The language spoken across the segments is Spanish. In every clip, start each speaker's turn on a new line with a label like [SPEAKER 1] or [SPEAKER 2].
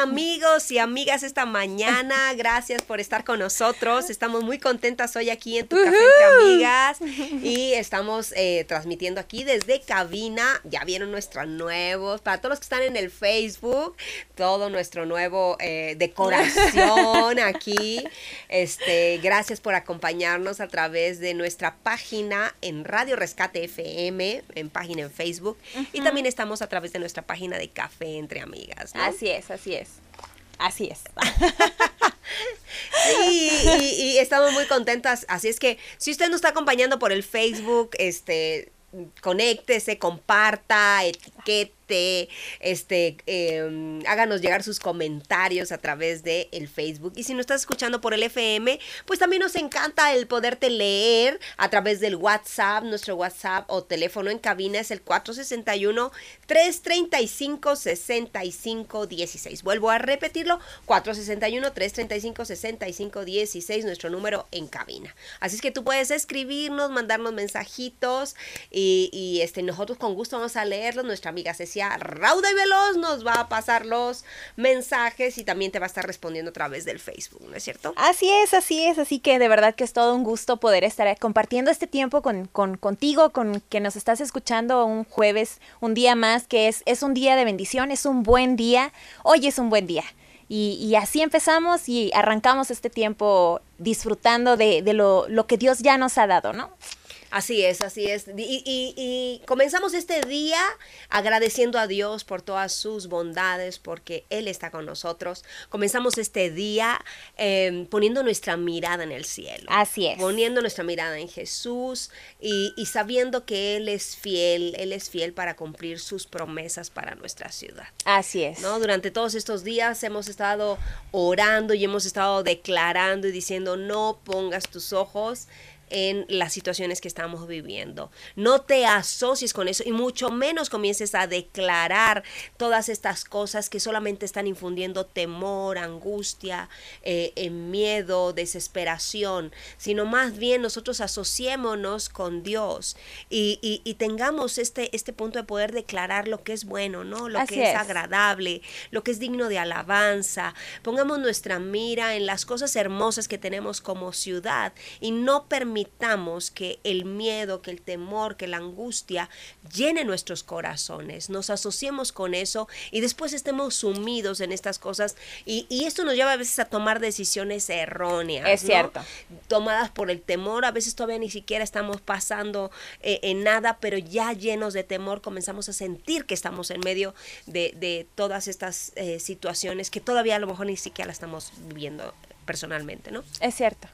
[SPEAKER 1] Amigos y amigas esta mañana. Gracias por estar con nosotros. Estamos muy contentas hoy aquí en tu café entre amigas y estamos eh, transmitiendo aquí desde cabina. Ya vieron nuestros nuevos, para todos los que están en el Facebook, todo nuestro nuevo eh, decoración aquí. Este, gracias por acompañarnos a través de nuestra página en Radio Rescate FM, en página en Facebook y también estamos a través de nuestra página de Café entre Amigas.
[SPEAKER 2] Así es, así es. Así es.
[SPEAKER 1] y, estamos muy contentas. Así es que si usted nos está acompañando por el Facebook, este, conéctese, comparta, este, em, háganos llegar sus comentarios a través de el Facebook. Y si nos estás escuchando por el FM, pues también nos encanta el poderte leer a través del WhatsApp. Nuestro WhatsApp o teléfono en cabina es el 461-335-6516. Vuelvo a repetirlo, 461-335-6516, nuestro número en cabina. Así es que tú puedes escribirnos, mandarnos mensajitos y, y este, nosotros con gusto vamos a leerlos. Nuestra amiga Cecilia rauda y veloz nos va a pasar los mensajes y también te va a estar respondiendo a través del Facebook, ¿no es cierto?
[SPEAKER 2] Así es, así es, así que de verdad que es todo un gusto poder estar compartiendo este tiempo con, contigo, con que nos estás escuchando un jueves, un día más, que es, es un día de bendición, es un buen día, hoy es un buen día. Y, así empezamos y arrancamos este tiempo disfrutando de, de lo, lo que Dios ya nos ha dado, ¿no?
[SPEAKER 1] Así es, así es. Y, comenzamos este día agradeciendo a Dios por todas sus bondades, porque Él está con nosotros. Comenzamos este día em, poniendo nuestra mirada en el cielo.
[SPEAKER 2] Así es.
[SPEAKER 1] Poniendo nuestra mirada en Jesús y, sabiendo que Él es fiel, Él es fiel para cumplir sus promesas para nuestra ciudad.
[SPEAKER 2] Así es.
[SPEAKER 1] ¿no? Durante todos estos días hemos estado orando y hemos estado declarando y diciendo, no pongas tus ojos en las situaciones que estamos viviendo. No te asocies con eso y mucho menos comiences a declarar todas estas cosas que solamente están infundiendo temor, angustia, eh, miedo, desesperación, sino más bien nosotros asociémonos con Dios y, tengamos este, este punto de poder declarar lo que es bueno, ¿no? Lo que es, agradable, lo que es digno de alabanza. Pongamos nuestra mira en las cosas hermosas que tenemos como ciudad y no permitamos permitamos que el miedo, que el temor, que la angustia llene nuestros corazones, nos asociemos con eso y después estemos sumidos en estas cosas y, esto nos lleva a veces a tomar decisiones erróneas.
[SPEAKER 2] Es cierto.
[SPEAKER 1] Tomadas por el temor, a veces todavía ni siquiera estamos pasando eh, en nada, pero ya llenos de temor comenzamos a sentir que estamos en medio de, todas estas eh, situaciones que todavía a lo mejor ni siquiera la estamos viviendo personalmente, ¿no?
[SPEAKER 2] Es cierto.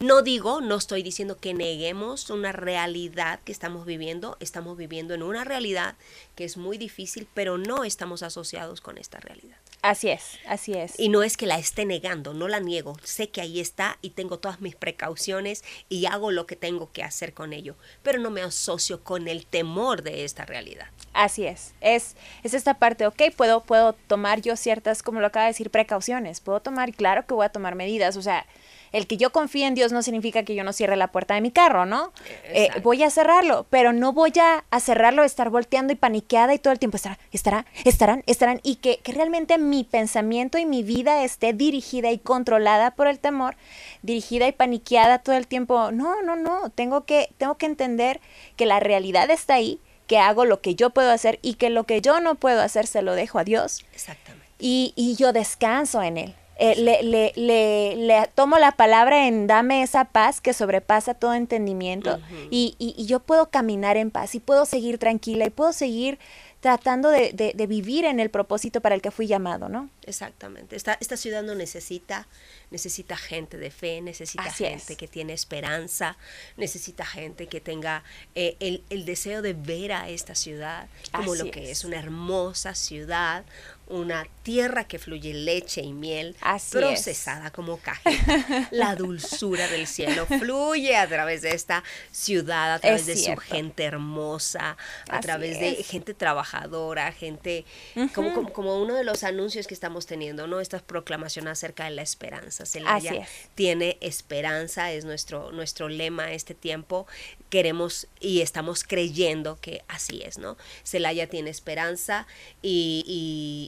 [SPEAKER 1] No digo, no estoy diciendo que neguemos una realidad que estamos viviendo, estamos viviendo en una realidad que es muy difícil, pero no estamos asociados con esta realidad.
[SPEAKER 2] Así es, así es.
[SPEAKER 1] Y no es que la esté negando, no la niego, sé que ahí está y tengo todas mis precauciones y hago lo que tengo que hacer con ello, pero no me asocio con el temor de esta realidad.
[SPEAKER 2] Así es, es, es esta parte, ok, puedo, puedo tomar yo ciertas, como lo acaba de decir, precauciones, puedo tomar, claro que voy a tomar medidas, o sea, el que yo confíe en Dios no significa que yo no cierre la puerta de mi carro, ¿no? Eh, voy a cerrarlo, pero no voy a, cerrarlo, estar volteando y paniqueada y todo el tiempo estará, estará, estarán, estarán, y que, que realmente mi pensamiento y mi vida esté dirigida y controlada por el temor, dirigida y paniqueada todo el tiempo. No, no, no, tengo que, tengo que entender que la realidad está ahí que hago lo que yo puedo hacer y que lo que yo no puedo hacer se lo dejo a Dios.
[SPEAKER 1] Exactamente.
[SPEAKER 2] Y, y yo descanso en Él. Eh, le, le, le, le, tomo la palabra en dame esa paz que sobrepasa todo entendimiento y, y, y yo puedo caminar en paz y puedo seguir tranquila y puedo seguir tratando de, de, de vivir en el propósito para el que fui llamado, ¿no?
[SPEAKER 1] Exactamente. Esta, esta ciudad no necesita, necesita gente de fe, necesita
[SPEAKER 2] Así
[SPEAKER 1] gente
[SPEAKER 2] es.
[SPEAKER 1] que tiene esperanza, necesita gente que tenga eh, el, el deseo de ver a esta ciudad como
[SPEAKER 2] Así
[SPEAKER 1] lo que
[SPEAKER 2] es.
[SPEAKER 1] es una hermosa ciudad, una tierra que fluye leche y miel,
[SPEAKER 2] Así
[SPEAKER 1] procesada como cajeta. La dulzura del cielo fluye a través de esta ciudad, a través
[SPEAKER 2] Es
[SPEAKER 1] de
[SPEAKER 2] cierto.
[SPEAKER 1] su gente hermosa, a
[SPEAKER 2] Así
[SPEAKER 1] través de gente trabajadora, gente como, como, como uno de los anuncios que estamos teniendo, ¿no? Esta proclamación acerca de la esperanza. Celaya tiene esperanza, es nuestro, nuestro lema este tiempo. Queremos y estamos creyendo que así es, ¿no? Celaya tiene esperanza y,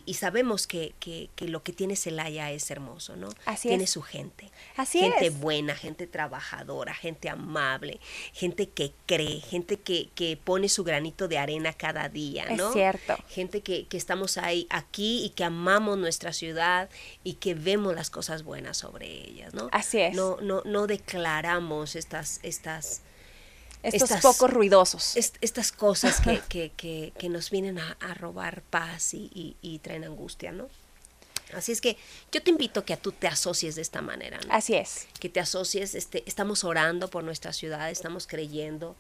[SPEAKER 1] y- y sabemos que, que- que lo que tiene Celaya es hermoso, ¿no?
[SPEAKER 2] Así
[SPEAKER 1] tiene
[SPEAKER 2] es.
[SPEAKER 1] su gente.
[SPEAKER 2] Así
[SPEAKER 1] gente
[SPEAKER 2] es.
[SPEAKER 1] buena, gente trabajadora, gente amable, gente que cree, gente que, que pone su granito de arena cada día,
[SPEAKER 2] Es
[SPEAKER 1] ¿no?
[SPEAKER 2] cierto.
[SPEAKER 1] Gente que, que estamos ahí, aquí y que amamos nuestra ciudad y que vemos las cosas buenas sobre ellas, ¿no?
[SPEAKER 2] Así es.
[SPEAKER 1] No, no, no declaramos estas, estas,
[SPEAKER 2] Estos
[SPEAKER 1] Estas-
[SPEAKER 2] pocos ruidosos.
[SPEAKER 1] est- estas cosas que, que, que, que nos vienen a, a robar paz y, y- y traen angustia, ¿no? Así es que yo te invito a que tú te asocies de esta manera, ¿no?
[SPEAKER 2] Así es.
[SPEAKER 1] que te asocies, este, estamos orando por nuestra ciudad, estamos creyendo,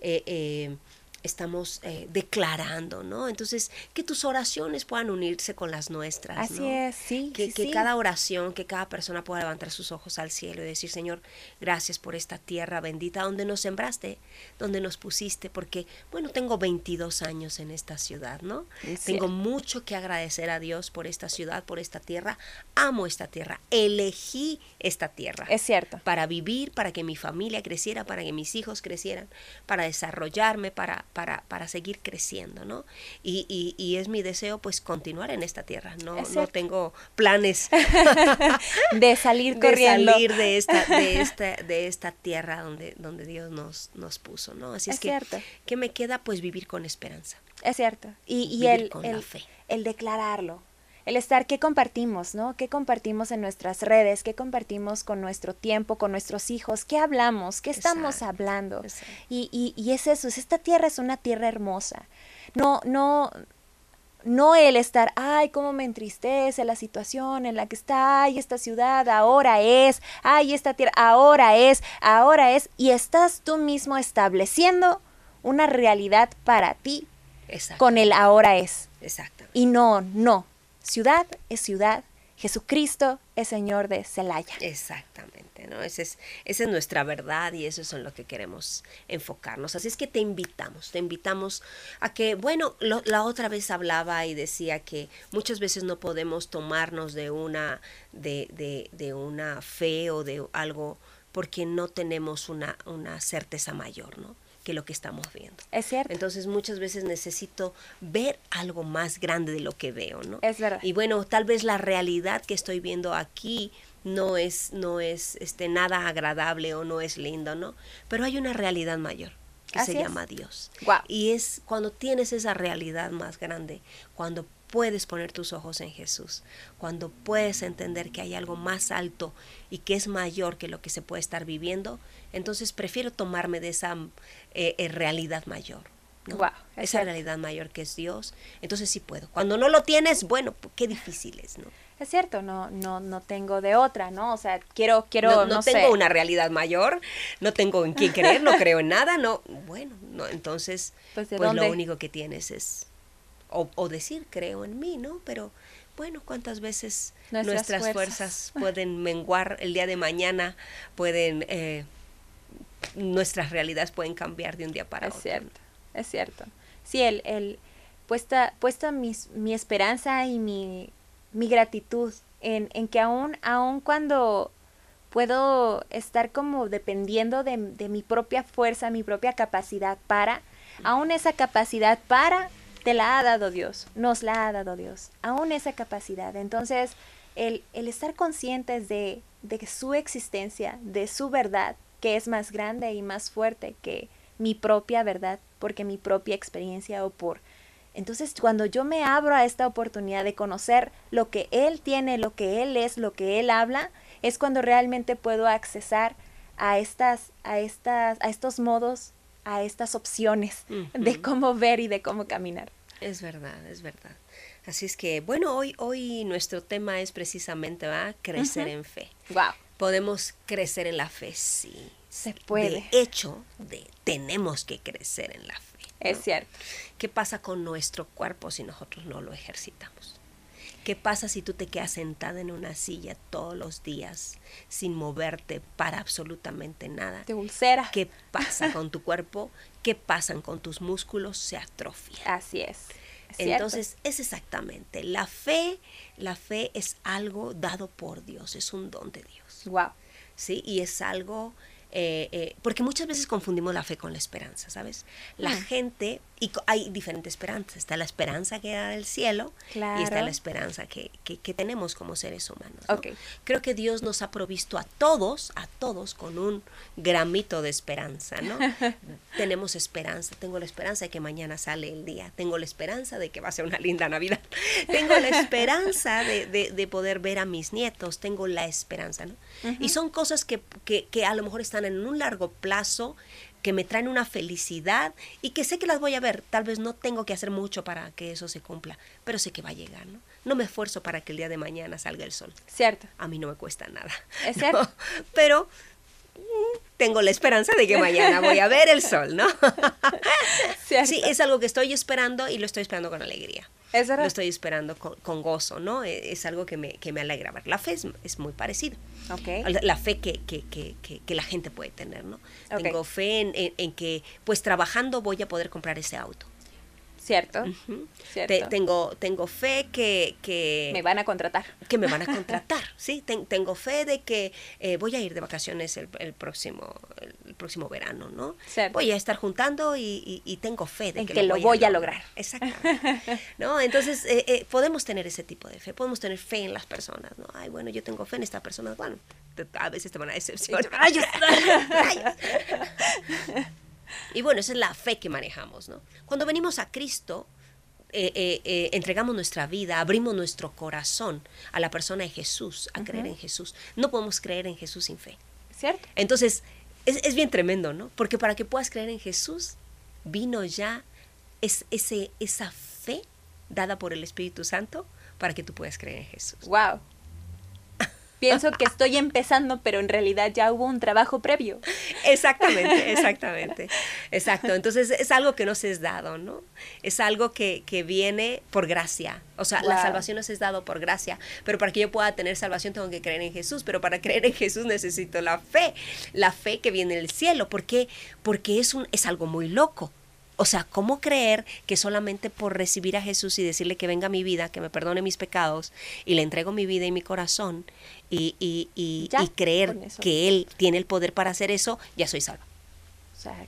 [SPEAKER 1] eh, eh, estamos eh, declarando, ¿no? Entonces, que tus oraciones puedan unirse con las nuestras.
[SPEAKER 2] Así
[SPEAKER 1] ¿no?
[SPEAKER 2] es, sí,
[SPEAKER 1] Que,
[SPEAKER 2] sí,
[SPEAKER 1] que
[SPEAKER 2] sí.
[SPEAKER 1] cada oración, que cada persona pueda levantar sus ojos al cielo y decir, Señor, gracias por esta tierra bendita donde nos sembraste, donde nos pusiste, porque, bueno, tengo 22 años en esta ciudad, ¿no? Tengo mucho que agradecer a Dios por esta ciudad, por esta tierra. Amo esta tierra, elegí esta tierra
[SPEAKER 2] Es cierto.
[SPEAKER 1] para vivir, para que mi familia creciera, para que mis hijos crecieran, para desarrollarme, para, para, para seguir creciendo, ¿no? Y, y, y es mi deseo, pues, continuar en esta tierra. No, no tengo planes
[SPEAKER 2] De salir
[SPEAKER 1] de
[SPEAKER 2] corriendo.
[SPEAKER 1] salir de esta, de esta, de esta tierra donde, donde Dios nos, nos puso, ¿no? Así es,
[SPEAKER 2] Es
[SPEAKER 1] que,
[SPEAKER 2] cierto.
[SPEAKER 1] ¿qué me queda? Pues vivir con esperanza.
[SPEAKER 2] Es cierto. Y, y
[SPEAKER 1] Vivir
[SPEAKER 2] el,
[SPEAKER 1] con la fe.
[SPEAKER 2] el declararlo. El estar, ¿qué compartimos, no? ¿Qué compartimos en nuestras redes? ¿Qué compartimos con nuestro tiempo, con nuestros hijos? ¿Qué hablamos? ¿Qué estamos
[SPEAKER 1] Exacto,
[SPEAKER 2] hablando?
[SPEAKER 1] exacto.
[SPEAKER 2] Y, y, y es eso, es esta tierra es una tierra hermosa. No, no, no el estar, ay, cómo me entristece la situación en la que está, ay, esta ciudad ahora es, ay, esta tierra ahora es, ahora es, y estás tú mismo estableciendo una realidad para ti
[SPEAKER 1] Exacto.
[SPEAKER 2] con el ahora es.
[SPEAKER 1] Exactamente.
[SPEAKER 2] Y no, no. Ciudad es ciudad. Jesucristo es Señor de Celaya.
[SPEAKER 1] Exactamente, ¿no? Esa es, esa es nuestra verdad y eso es en lo que queremos enfocarnos. Así es que te invitamos, te invitamos a que, bueno, lo- la otra vez hablaba y decía que muchas veces no podemos tomarnos de una, de, de, de una fe o de algo porque no tenemos una, una certeza mayor, ¿no? Que lo que estamos viendo.
[SPEAKER 2] Es cierto.
[SPEAKER 1] Entonces muchas veces necesito ver algo más grande de lo que veo, ¿no?
[SPEAKER 2] Es verdad.
[SPEAKER 1] Y bueno, tal vez la realidad que estoy viendo aquí no es, no es este, nada agradable o no es lindo, ¿no? Pero hay una realidad mayor que
[SPEAKER 2] Así
[SPEAKER 1] se
[SPEAKER 2] es.
[SPEAKER 1] llama Dios.
[SPEAKER 2] Guau.
[SPEAKER 1] Y es cuando tienes esa realidad más grande, cuando puedes poner tus ojos en Jesús, cuando puedes entender que hay algo más alto y que es mayor que lo que se puede estar viviendo, entonces prefiero tomarme de esa eh, eh, realidad mayor. ¿no?
[SPEAKER 2] Es
[SPEAKER 1] esa
[SPEAKER 2] cierto.
[SPEAKER 1] realidad mayor que es Dios, entonces sí puedo. Cuando no lo tienes, bueno, qué difícil es, ¿no?
[SPEAKER 2] Es cierto, no, no, no tengo de otra, ¿no? O sea, quiero, quiero,
[SPEAKER 1] no,
[SPEAKER 2] no,
[SPEAKER 1] no
[SPEAKER 2] sé.
[SPEAKER 1] tengo una realidad mayor, no tengo en quién creer, no creo en nada, no, bueno, no, entonces,
[SPEAKER 2] Pues,
[SPEAKER 1] pues,
[SPEAKER 2] ¿de
[SPEAKER 1] lo único que tienes es, o, o decir, creo en mí, ¿no? Pero, bueno, ¿cuántas veces
[SPEAKER 2] Nuestras
[SPEAKER 1] nuestras,
[SPEAKER 2] fuerzas.
[SPEAKER 1] fuerzas. pueden menguar el día de mañana, pueden, eh, nuestras realidades pueden cambiar de un día para
[SPEAKER 2] es
[SPEAKER 1] otro?
[SPEAKER 2] cierto, es cierto. Sí, el, el puesta, puesta mis, mi esperanza y mi, mi gratitud en, en que aún, aún cuando puedo estar como dependiendo de, de mi propia fuerza, mi propia capacidad para, aún esa capacidad para, te la ha dado Dios, nos la ha dado Dios, aún esa capacidad. Entonces, el, el estar conscientes de, de su existencia, de su verdad, que es más grande y más fuerte que mi propia verdad porque mi propia experiencia o por... Entonces, cuando yo me abro a esta oportunidad de conocer lo que Él tiene, lo que Él es, lo que Él habla, es cuando realmente puedo accesar a estas, a estas, a estos modos, a estas opciones de cómo ver y de cómo caminar.
[SPEAKER 1] Es verdad, es verdad. Así es que, bueno, hoy, hoy nuestro tema es precisamente ¿va? crecer en fe.
[SPEAKER 2] Wow.
[SPEAKER 1] Podemos crecer en la fe, sí.
[SPEAKER 2] Se puede.
[SPEAKER 1] De hecho, de, tenemos que crecer en la fe.
[SPEAKER 2] Es cierto.
[SPEAKER 1] ¿Qué pasa con nuestro cuerpo si nosotros no lo ejercitamos? ¿Qué pasa si tú te quedas sentada en una silla todos los días sin moverte para absolutamente nada?
[SPEAKER 2] De ulcera.
[SPEAKER 1] ¿Qué pasa con tu cuerpo? ¿Qué pasa con tus músculos? Se atrofia.
[SPEAKER 2] Así es.
[SPEAKER 1] Entonces, es exactamente. La fe, la fe es algo dado por Dios, es un don de Dios.
[SPEAKER 2] Wow.
[SPEAKER 1] ¿Sí? Y es algo eh, eh, porque muchas veces confundimos la fe con la esperanza, ¿sabes? La gente, y hay diferentes esperanzas, está la esperanza que da del cielo y está la esperanza que, que- que tenemos como seres humanos. Creo que Dios nos ha provisto a todos, a todos con un gramito de esperanza, ¿no? tenemos esperanza, tengo la esperanza de que mañana sale el día, tengo la esperanza de que va a ser una linda Navidad, tengo la esperanza de, de- de poder ver a mis nietos, tengo la esperanza, ¿no? Y son cosas que, que- que a lo mejor están en un largo plazo, que me traen una felicidad y que sé que las voy a ver. Tal vez no tengo que hacer mucho para que eso se cumpla, pero sé que va a llegar, ¿no? No me esfuerzo para que el día de mañana salga el sol.
[SPEAKER 2] Cierto.
[SPEAKER 1] A mí no me cuesta nada.
[SPEAKER 2] Es
[SPEAKER 1] ¿no?
[SPEAKER 2] cierto.
[SPEAKER 1] Pero mm, tengo la esperanza de que mañana voy a ver el sol, ¿no?
[SPEAKER 2] Cierto.
[SPEAKER 1] Sí, es algo que estoy esperando y lo estoy esperando con alegría. Lo estoy esperando con, con gozo, ¿no? E- Es algo que me, que me alegra ver. La fe es, es muy parecida.
[SPEAKER 2] Ok.
[SPEAKER 1] La, la fe que, que, que, que, la gente puede tener, ¿no?
[SPEAKER 2] Ok.
[SPEAKER 1] Tengo fe en, en- en que, pues trabajando voy a poder comprar ese auto.
[SPEAKER 2] Cierto. Cierto.
[SPEAKER 1] Te- tengo, tengo fe que, que,
[SPEAKER 2] Me van a contratar.
[SPEAKER 1] que me van a contratar, ¿sí? Ten- tengo fe de que eh, voy a ir de vacaciones el, el próximo el próximo verano, ¿no?
[SPEAKER 2] Cierto.
[SPEAKER 1] Voy a estar juntando y, y- y tengo fe de
[SPEAKER 2] En
[SPEAKER 1] que,
[SPEAKER 2] que lo voy a lograr.
[SPEAKER 1] Exactamente. ¿No? Entonces, eh, eh, podemos tener ese tipo de fe, podemos tener fe en las personas, ¿no? Ay, bueno, yo tengo fe en esta persona, bueno, te- a veces te van a decepcionar.
[SPEAKER 2] Rayos.
[SPEAKER 1] Y bueno, esa es la fe que manejamos, ¿no? Cuando venimos a Cristo, eh, eh, eh, entregamos nuestra vida, abrimos nuestro corazón a la persona de Jesús, a creer en Jesús. No podemos creer en Jesús sin fe.
[SPEAKER 2] Cierto.
[SPEAKER 1] Entonces, es, es bien tremendo, ¿no? Porque para que puedas creer en Jesús, vino ya es, ese, esa fe dada por el Espíritu Santo para que tú puedas creer en Jesús.
[SPEAKER 2] Wow. Pienso que estoy empezando, pero en realidad ya hubo un trabajo previo.
[SPEAKER 1] Exactamente, exactamente. Exacto. Entonces es algo que nos es dado, ¿no? Es algo que, que viene por gracia. O sea, la salvación nos es dado por gracia. Pero para que yo pueda tener salvación tengo que creer en Jesús. Pero para creer en Jesús necesito la fe. La fe que viene del cielo. ¿Por qué? Porque es, un, es algo muy loco. O sea, ¿cómo creer que solamente por recibir a Jesús y decirle que venga a mi vida, que me perdone mis pecados, y le entrego mi vida y mi corazón, y, y, y,
[SPEAKER 2] Ya,
[SPEAKER 1] y creer que Él tiene el poder para hacer eso, ya soy salva?
[SPEAKER 2] O sea,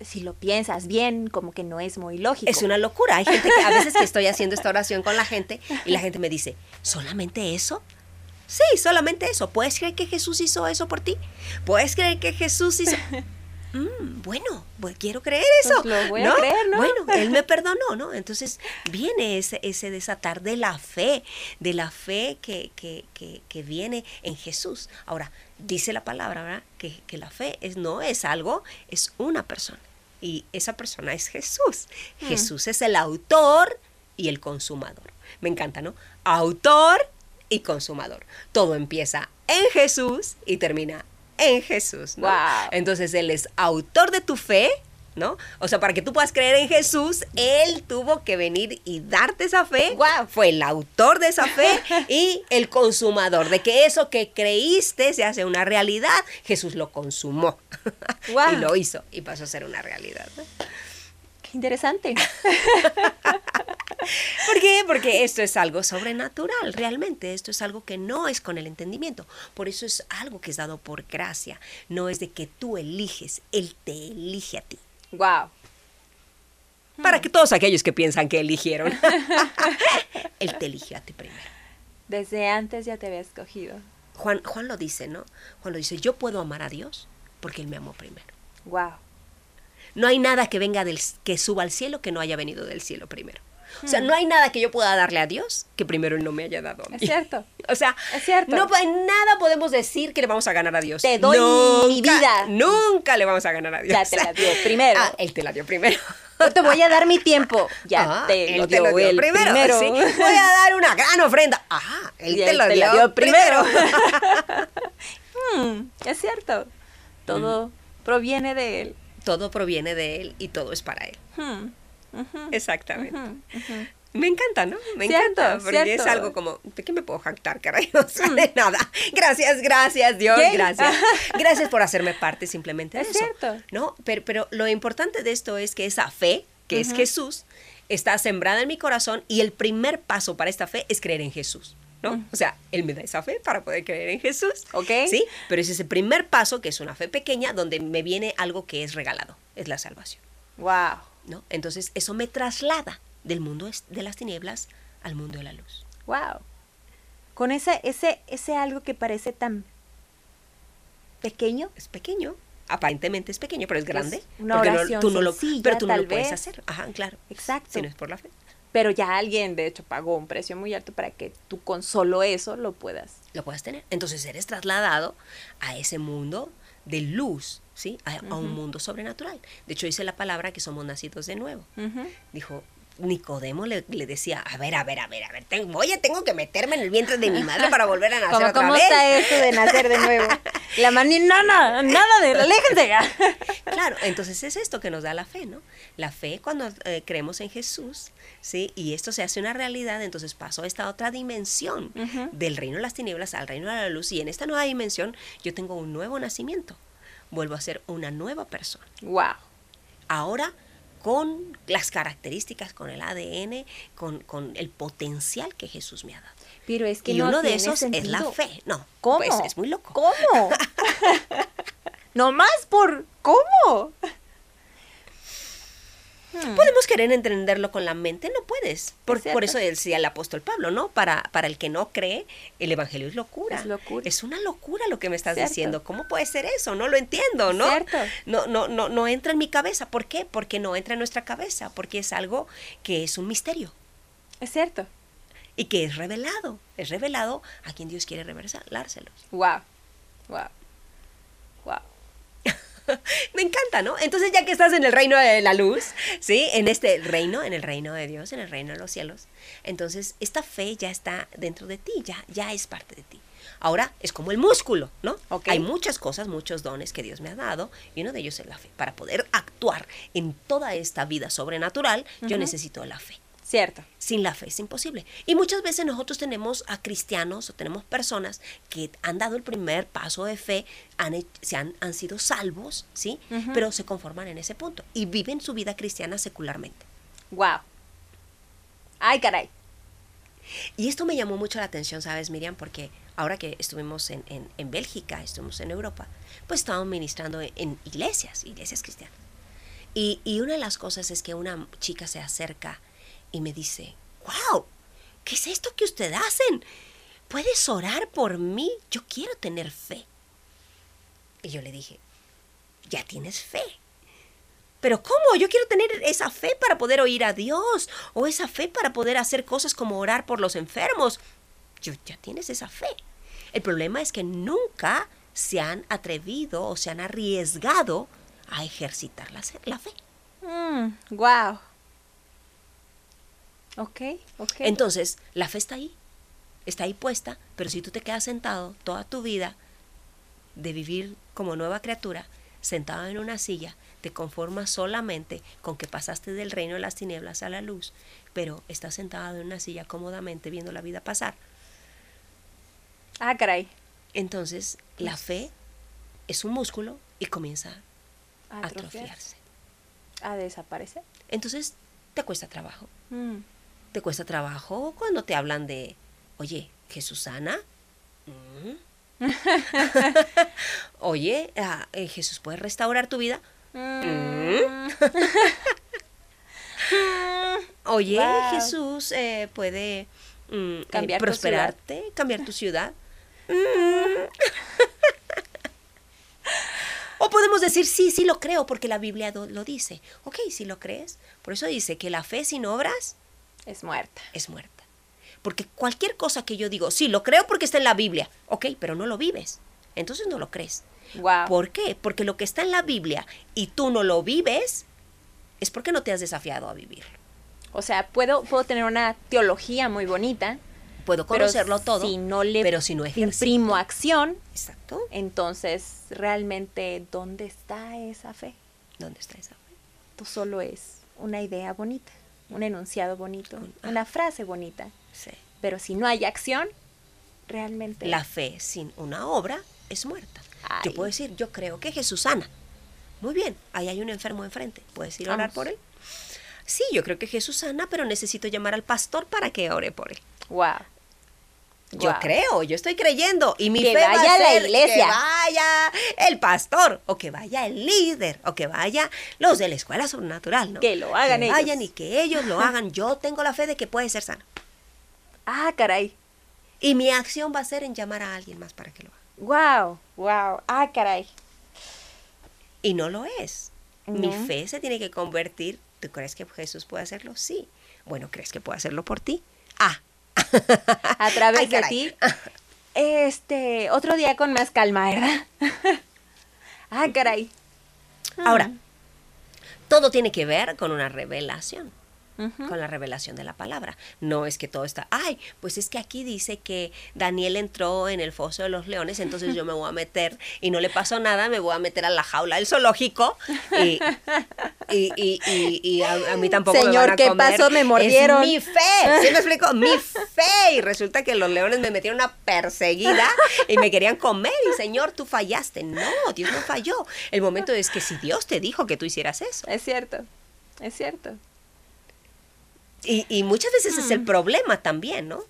[SPEAKER 2] si lo piensas bien, como que no es muy lógico.
[SPEAKER 1] Es una locura. Hay gente que a veces que estoy haciendo esta oración con la gente y la gente me dice, ¿solamente eso? Sí, solamente eso. ¿Puedes creer que Jesús hizo eso por ti? ¿Puedes creer que Jesús hizo... Mm, bueno, pues quiero creer eso.
[SPEAKER 2] Pues lo voy a creer, ¿no?
[SPEAKER 1] Bueno, Él me perdonó, ¿no? Entonces viene ese, ese desatar de la fe, de la fe que, que, que, que viene en Jesús. Ahora, dice la palabra, ¿verdad? Que, que la fe es, no es algo, es una persona. Y esa persona es Jesús.
[SPEAKER 2] Mm.
[SPEAKER 1] Jesús es el autor y el consumador. Me encanta, ¿no? Autor y consumador. Todo empieza en Jesús y termina en Jesús, ¿no?
[SPEAKER 2] Wow.
[SPEAKER 1] Entonces Él es autor de tu fe, ¿no? O sea, para que tú puedas creer en Jesús, Él tuvo que venir y darte esa fe.
[SPEAKER 2] Guau.
[SPEAKER 1] Fue el autor de esa fe y el consumador, de que eso que creíste se hace una realidad, Jesús lo consumó y lo hizo y pasó a ser una realidad. ¿no?
[SPEAKER 2] Interesante.
[SPEAKER 1] ¿Por qué? Porque esto es algo sobrenatural, realmente. Esto es algo que no es con el entendimiento. Por eso es algo que es dado por gracia. No es de que tú eliges, Él te elige a ti.
[SPEAKER 2] wow.
[SPEAKER 1] Para que todos aquellos que piensan que eligieron, Él te eligió a ti primero.
[SPEAKER 2] Desde antes ya te había escogido.
[SPEAKER 1] Juan, Juan lo dice, ¿no? Juan lo dice, yo puedo amar a Dios porque Él me amó primero.
[SPEAKER 2] Wow.
[SPEAKER 1] No hay nada que venga del que suba al cielo que no haya venido del cielo primero. O sea, no hay nada que yo pueda darle a Dios que primero Él no me haya dado a mí.
[SPEAKER 2] Es cierto.
[SPEAKER 1] O sea,
[SPEAKER 2] Es cierto.
[SPEAKER 1] no en nada podemos decir que le vamos a ganar a Dios.
[SPEAKER 2] Te doy mi vida.
[SPEAKER 1] Nunca le vamos a ganar a Dios.
[SPEAKER 2] Ya te la dio primero.
[SPEAKER 1] Ah, él te la dio primero.
[SPEAKER 2] Yo te voy a dar mi tiempo. Ya
[SPEAKER 1] Ah,
[SPEAKER 2] te,
[SPEAKER 1] él
[SPEAKER 2] lo dio, él primero.
[SPEAKER 1] sí. Voy a dar una gran ofrenda. Ah, él te,
[SPEAKER 2] él
[SPEAKER 1] lo
[SPEAKER 2] te
[SPEAKER 1] dio,
[SPEAKER 2] la dio primero.
[SPEAKER 1] primero.
[SPEAKER 2] Hmm, es cierto. Todo proviene de él.
[SPEAKER 1] Todo proviene de él y todo es para él.
[SPEAKER 2] Hmm,
[SPEAKER 1] Exactamente. Me encanta, ¿no? Me
[SPEAKER 2] Cierto,
[SPEAKER 1] encanta, porque
[SPEAKER 2] cierto.
[SPEAKER 1] es algo como, ¿de qué me puedo jactar, caray? O sea, de nada. Gracias, gracias, Dios,
[SPEAKER 2] ¿Qué?
[SPEAKER 1] gracias. Gracias por hacerme parte simplemente de
[SPEAKER 2] Es
[SPEAKER 1] eso.
[SPEAKER 2] cierto.
[SPEAKER 1] ¿No? Pero, pero lo importante de esto es que esa fe, que es Jesús, está sembrada en mi corazón y el primer paso para esta fe es creer en Jesús. ¿No? O sea, Él me da esa fe para poder creer en Jesús.
[SPEAKER 2] Ok.
[SPEAKER 1] ¿Sí? Pero es ese primer paso, que es una fe pequeña, donde me viene algo que es regalado, es la salvación.
[SPEAKER 2] Wow.
[SPEAKER 1] ¿no? Entonces eso me traslada del mundo de las tinieblas al mundo de la luz.
[SPEAKER 2] Wow. Con ese, ese, ese algo que parece tan pequeño.
[SPEAKER 1] Es pequeño, aparentemente es pequeño, pero es grande.
[SPEAKER 2] una
[SPEAKER 1] porque no-
[SPEAKER 2] oración
[SPEAKER 1] tú no lo, pero tú no lo puedes
[SPEAKER 2] vez.
[SPEAKER 1] hacer. Ajá, claro.
[SPEAKER 2] Exacto.
[SPEAKER 1] Si no es por la fe.
[SPEAKER 2] Pero ya alguien, de hecho, pagó un precio muy alto para que tú con solo eso lo puedas.
[SPEAKER 1] Lo puedes tener. Entonces eres trasladado a ese mundo de luz, ¿sí? A, a un mundo sobrenatural. De hecho, dice la palabra que somos nacidos de nuevo. Dijo, Nicodemo le, le decía, a ver, a ver, a ver, a ver, tengo, oye, tengo que meterme en el vientre de mi madre para volver a nacer
[SPEAKER 2] ¿Cómo,
[SPEAKER 1] otra
[SPEAKER 2] cómo
[SPEAKER 1] vez.
[SPEAKER 2] está esto de nacer de nuevo? La mani, no, no, nada de, aléjense.
[SPEAKER 1] Claro, entonces es esto que nos da la fe, ¿no? La fe cuando eh, creemos en Jesús, ¿sí? Y esto se hace una realidad, entonces paso a esta otra dimensión del reino de las tinieblas al reino de la luz y en esta nueva dimensión yo tengo un nuevo nacimiento, vuelvo a ser una nueva persona.
[SPEAKER 2] Wow.
[SPEAKER 1] Ahora con las características, con el ADN, con, con el potencial que Jesús me ha dado.
[SPEAKER 2] Pero es que
[SPEAKER 1] y
[SPEAKER 2] no
[SPEAKER 1] uno de esos es la fe. No,
[SPEAKER 2] ¿Cómo?
[SPEAKER 1] pues es muy loco.
[SPEAKER 2] ¿Cómo? no más por ¿cómo? Hmm.
[SPEAKER 1] Podemos querer entenderlo con la mente, no puedes. Por, eso decía el apóstol Pablo, ¿no? Para, para el que no cree, el evangelio es locura.
[SPEAKER 2] Es locura.
[SPEAKER 1] Es una locura lo que me estás
[SPEAKER 2] Cierto.
[SPEAKER 1] diciendo. ¿Cómo puede ser eso? No lo entiendo, ¿no?
[SPEAKER 2] Cierto.
[SPEAKER 1] No, no, no, no entra en mi cabeza. ¿Por qué? Porque no entra en nuestra cabeza, porque es algo que es un misterio
[SPEAKER 2] Es cierto.
[SPEAKER 1] y que es revelado. Es revelado a quien Dios quiere revelárselos.
[SPEAKER 2] Wow. Wow. Wow.
[SPEAKER 1] Me encanta, ¿no? Entonces ya que estás en el reino de la luz, ¿sí? En este reino, en el reino de Dios, en el reino de los cielos, entonces esta fe ya está dentro de ti, ya, ya es parte de ti. Ahora es como el músculo, ¿no?
[SPEAKER 2] Ok.
[SPEAKER 1] Hay muchas cosas, muchos dones que Dios me ha dado y uno de ellos es la fe. Para poder actuar en toda esta vida sobrenatural, yo necesito la fe.
[SPEAKER 2] Cierto.
[SPEAKER 1] Sin la fe es imposible. Y muchas veces nosotros tenemos a cristianos o tenemos personas que han dado el primer paso de fe, han, se han, han sido salvos, ¿sí? Pero se conforman en ese punto y viven su vida cristiana secularmente.
[SPEAKER 2] Wow. Ay, caray.
[SPEAKER 1] Y esto me llamó mucho la atención, ¿sabes, Miriam? Porque ahora que estuvimos en, en, en Bélgica, estuvimos en Europa, pues estábamos ministrando en, en iglesias, iglesias cristianas. Y, y una de las cosas es que una chica se acerca y me dice, wow, ¿qué es esto que ustedes hacen? ¿Puedes orar por mí? Yo quiero tener fe. Y yo le dije, ya tienes fe. Pero ¿cómo? Yo quiero tener esa fe para poder oír a Dios o esa fe para poder hacer cosas como orar por los enfermos. Yo, ya tienes esa fe. El problema es que nunca se han atrevido o se han arriesgado a ejercitar la, la fe.
[SPEAKER 2] Mm, wow. Ok, ok.
[SPEAKER 1] Entonces, la fe está ahí, está ahí puesta, pero si tú te quedas sentado toda tu vida de vivir como nueva criatura, sentado en una silla, te conformas solamente con que pasaste del reino de las tinieblas a la luz, pero estás sentado en una silla cómodamente viendo la vida pasar.
[SPEAKER 2] ah, caray.
[SPEAKER 1] Entonces, la fe es un músculo y comienza a
[SPEAKER 2] Atrofiar.
[SPEAKER 1] atrofiarse.
[SPEAKER 2] A desaparecer.
[SPEAKER 1] Entonces, te cuesta trabajo.
[SPEAKER 2] Mm.
[SPEAKER 1] Te cuesta trabajo cuando te hablan de, oye, Jesús sana. Mm. oye, ah, eh, Jesús puede restaurar tu vida.
[SPEAKER 2] Mm.
[SPEAKER 1] Oye,
[SPEAKER 2] Wow.
[SPEAKER 1] Jesús eh, puede mm, eh,
[SPEAKER 2] Cambiar tu
[SPEAKER 1] prosperarte, cambiar tu ciudad. Mm. O podemos decir, sí, sí lo creo porque la Biblia lo dice. Ok, sí lo crees. Por eso dice que la fe sin obras
[SPEAKER 2] Es muerta.
[SPEAKER 1] es muerta. Porque cualquier cosa que yo digo, sí, lo creo porque está en la Biblia. Ok, pero no lo vives. Entonces no lo crees.
[SPEAKER 2] Wow.
[SPEAKER 1] ¿Por qué? Porque lo que está en la Biblia y tú no lo vives, es porque no te has desafiado a vivirlo.
[SPEAKER 2] O sea, puedo, puedo tener una teología muy bonita,
[SPEAKER 1] Puedo
[SPEAKER 2] pero
[SPEAKER 1] conocerlo todo,
[SPEAKER 2] si no le
[SPEAKER 1] pero si no
[SPEAKER 2] imprimo acción,
[SPEAKER 1] Exacto.
[SPEAKER 2] entonces realmente, ¿dónde está esa fe?
[SPEAKER 1] ¿Dónde está esa fe?
[SPEAKER 2] Esto solo es una idea bonita, un enunciado bonito,
[SPEAKER 1] Un-
[SPEAKER 2] una frase bonita.
[SPEAKER 1] Sí.
[SPEAKER 2] Pero si no hay acción, realmente...
[SPEAKER 1] La fe sin una obra es muerta. Yo puedo decir, yo creo que Jesús sana. Muy bien, ahí hay un enfermo enfrente. ¿Puedes ir a orar
[SPEAKER 2] Vamos.
[SPEAKER 1] por él? Sí, yo creo que Jesús sana, pero necesito llamar al pastor para que ore por él.
[SPEAKER 2] Wow.
[SPEAKER 1] Yo
[SPEAKER 2] Wow.
[SPEAKER 1] creo, yo estoy creyendo. Y mi
[SPEAKER 2] Que
[SPEAKER 1] fe va
[SPEAKER 2] vaya
[SPEAKER 1] a
[SPEAKER 2] a la iglesia.
[SPEAKER 1] que vaya el pastor, o que vaya el líder, o que vaya los de la escuela sobrenatural, ¿no?
[SPEAKER 2] Que lo hagan
[SPEAKER 1] que
[SPEAKER 2] ellos.
[SPEAKER 1] vayan y que ellos lo hagan. Yo tengo la fe de que puede ser sano.
[SPEAKER 2] Ah, caray.
[SPEAKER 1] Y mi acción va a ser en llamar a alguien más para que lo haga.
[SPEAKER 2] Wow, wow. Ah, caray.
[SPEAKER 1] Y no lo es. Mi fe se tiene que convertir. ¿Tú crees que Jesús puede hacerlo? Sí. Bueno, ¿crees que puede hacerlo por ti? Ah.
[SPEAKER 2] A través
[SPEAKER 1] Ay,
[SPEAKER 2] de ti. Este, otro día con más calma, ¿verdad? ah, caray.
[SPEAKER 1] Ahora, todo tiene que ver con una revelación. Con la revelación de la palabra. No es que todo está, ay, pues es que aquí dice que Daniel entró en el foso de los leones, entonces yo me voy a meter y no le pasó nada, me voy a meter a la jaula del zoológico y, y, y, y- y a, a mí tampoco me
[SPEAKER 2] Señor,
[SPEAKER 1] van a
[SPEAKER 2] ¿qué
[SPEAKER 1] comer.
[SPEAKER 2] pasó? Me mordieron.
[SPEAKER 1] Es mi fe, ¿sí me explico? Mi fe. Y resulta que los leones me metieron una perseguida y me querían comer y Señor, tú fallaste. No, Dios no falló. El momento es que si Dios te dijo que tú hicieras eso.
[SPEAKER 2] Es cierto, es cierto.
[SPEAKER 1] Y, y muchas veces es el problema también, ¿no?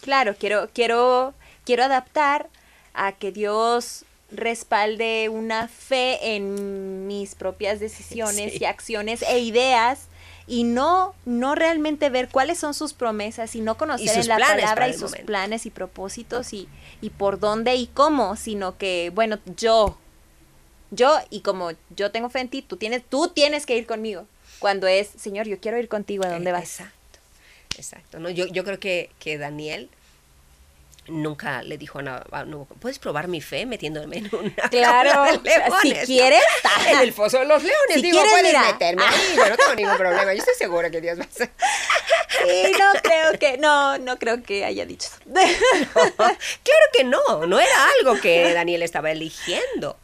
[SPEAKER 2] Claro, quiero, quiero, quiero adaptar a que Dios respalde una fe en mis propias decisiones
[SPEAKER 1] Sí.
[SPEAKER 2] y acciones e ideas y no, no realmente ver cuáles son sus promesas y no conocer en la palabra y sus
[SPEAKER 1] momento.
[SPEAKER 2] planes y propósitos y, y por dónde y cómo, sino que, bueno, yo, yo y como yo tengo fe en ti, tú tienes, tú tienes que ir conmigo. Cuando es, Señor, yo quiero ir contigo, ¿a dónde
[SPEAKER 1] Eh,
[SPEAKER 2] vas?
[SPEAKER 1] Exacto, exacto. ¿no? Yo, yo creo que, que Daniel nunca le dijo ah, no, ¿puedes probar mi fe metiéndome en una
[SPEAKER 2] Claro,
[SPEAKER 1] de leones,
[SPEAKER 2] si
[SPEAKER 1] no?
[SPEAKER 2] quieres,
[SPEAKER 1] En el foso de los leones,
[SPEAKER 2] Si
[SPEAKER 1] digo,
[SPEAKER 2] quieres,
[SPEAKER 1] puedes
[SPEAKER 2] mira.
[SPEAKER 1] meterme ahí, yo no tengo ningún problema, yo estoy segura que Dios va a hacer.
[SPEAKER 2] Sí, no creo que, no, no creo que haya dicho eso.
[SPEAKER 1] claro que no, no era algo que Daniel estaba eligiendo.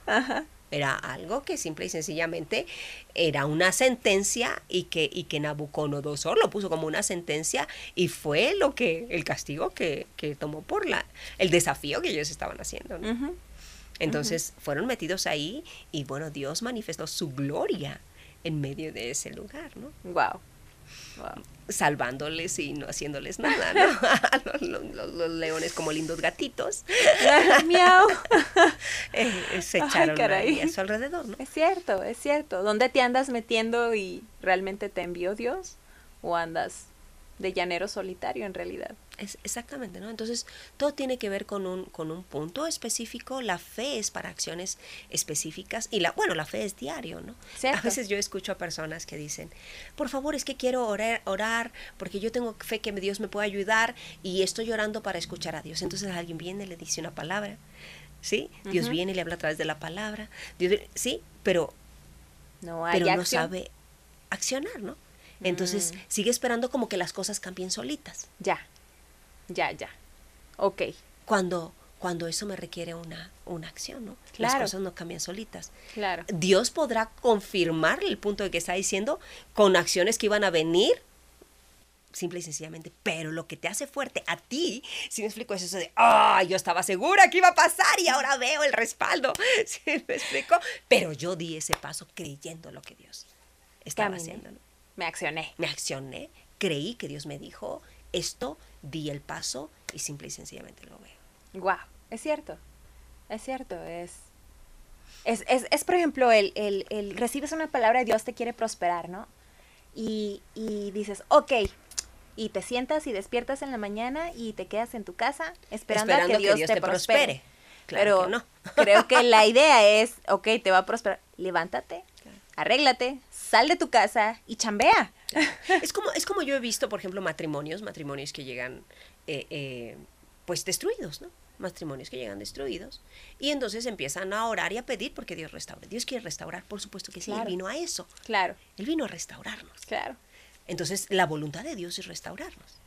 [SPEAKER 1] Era algo que simple y sencillamente era una sentencia y que, y que Nabucodonosor lo puso como una sentencia y fue lo que, el castigo que, que tomó por la, el desafío que ellos estaban haciendo. ¿no? Entonces fueron metidos ahí y bueno, Dios manifestó su gloria en medio de ese lugar, ¿no?
[SPEAKER 2] Wow. Wow.
[SPEAKER 1] Salvándoles y no haciéndoles nada, ¿no? A los, los- los- los leones como lindos gatitos
[SPEAKER 2] Miau.
[SPEAKER 1] eh, se
[SPEAKER 2] Ay,
[SPEAKER 1] echaron
[SPEAKER 2] caray.
[SPEAKER 1] ahí a su alrededor, ¿no?
[SPEAKER 2] Es cierto, es cierto. ¿Dónde te andas metiendo y realmente te envió Dios? ¿O andas de llanero solitario en realidad?
[SPEAKER 1] Es, exactamente, ¿no? Entonces, todo tiene que ver con un, con un punto específico. La fe es para acciones específicas y la, bueno, la fe es diario, ¿no?
[SPEAKER 2] Cierto.
[SPEAKER 1] A veces yo escucho a personas que dicen, por favor, es que quiero orar, orar porque yo tengo fe que Dios me puede ayudar y estoy orando para escuchar a Dios. Entonces alguien viene y le dice una palabra, ¿sí? Dios viene y le habla a través de la palabra, Dios, sí, pero
[SPEAKER 2] No hay
[SPEAKER 1] pero no sabe accionar, ¿no? Entonces
[SPEAKER 2] Mm.
[SPEAKER 1] sigue esperando como que las cosas cambien solitas.
[SPEAKER 2] Ya, ya, ya. Ok,
[SPEAKER 1] Cuando, cuando eso me requiere una, una acción, ¿no?
[SPEAKER 2] Claro.
[SPEAKER 1] Las cosas no cambian solitas.
[SPEAKER 2] claro.
[SPEAKER 1] Dios podrá confirmar el punto de que está diciendo con acciones que iban a venir, simple y sencillamente, pero lo que te hace fuerte a ti, si me explico, es eso de, ah, yo estaba segura que iba a pasar y ahora veo el respaldo, ¿sí me explico? Pero yo di ese paso creyendo lo que Dios estaba
[SPEAKER 2] Caminé.
[SPEAKER 1] haciendo, ¿no?
[SPEAKER 2] Me accioné.
[SPEAKER 1] me accioné, creí que Dios me dijo esto, di el paso y simple y sencillamente lo veo.
[SPEAKER 2] Wow, es cierto. Es cierto, es. Es, es, es, por ejemplo, el, el, el recibes una palabra y Dios te quiere prosperar, ¿no? Y, y dices, ok, y te sientas y despiertas en la mañana y te quedas en tu casa esperando, a que Dios, te, prospere.
[SPEAKER 1] Claro
[SPEAKER 2] Pero
[SPEAKER 1] que no.
[SPEAKER 2] creo que la idea es, ok, te va a prosperar. Levántate, arréglate, sal de tu casa y chambea.
[SPEAKER 1] Es como, es como yo he visto, por ejemplo, matrimonios, matrimonios que llegan eh, eh, pues destruidos, ¿no? Matrimonios que llegan destruidos. Y entonces empiezan a orar y a pedir porque Dios restaure. Dios quiere restaurar, por supuesto que sí.
[SPEAKER 2] Claro.
[SPEAKER 1] Él vino a eso.
[SPEAKER 2] Claro,
[SPEAKER 1] Él vino a restaurarnos.
[SPEAKER 2] claro.
[SPEAKER 1] Entonces, la voluntad de Dios es restaurarnos.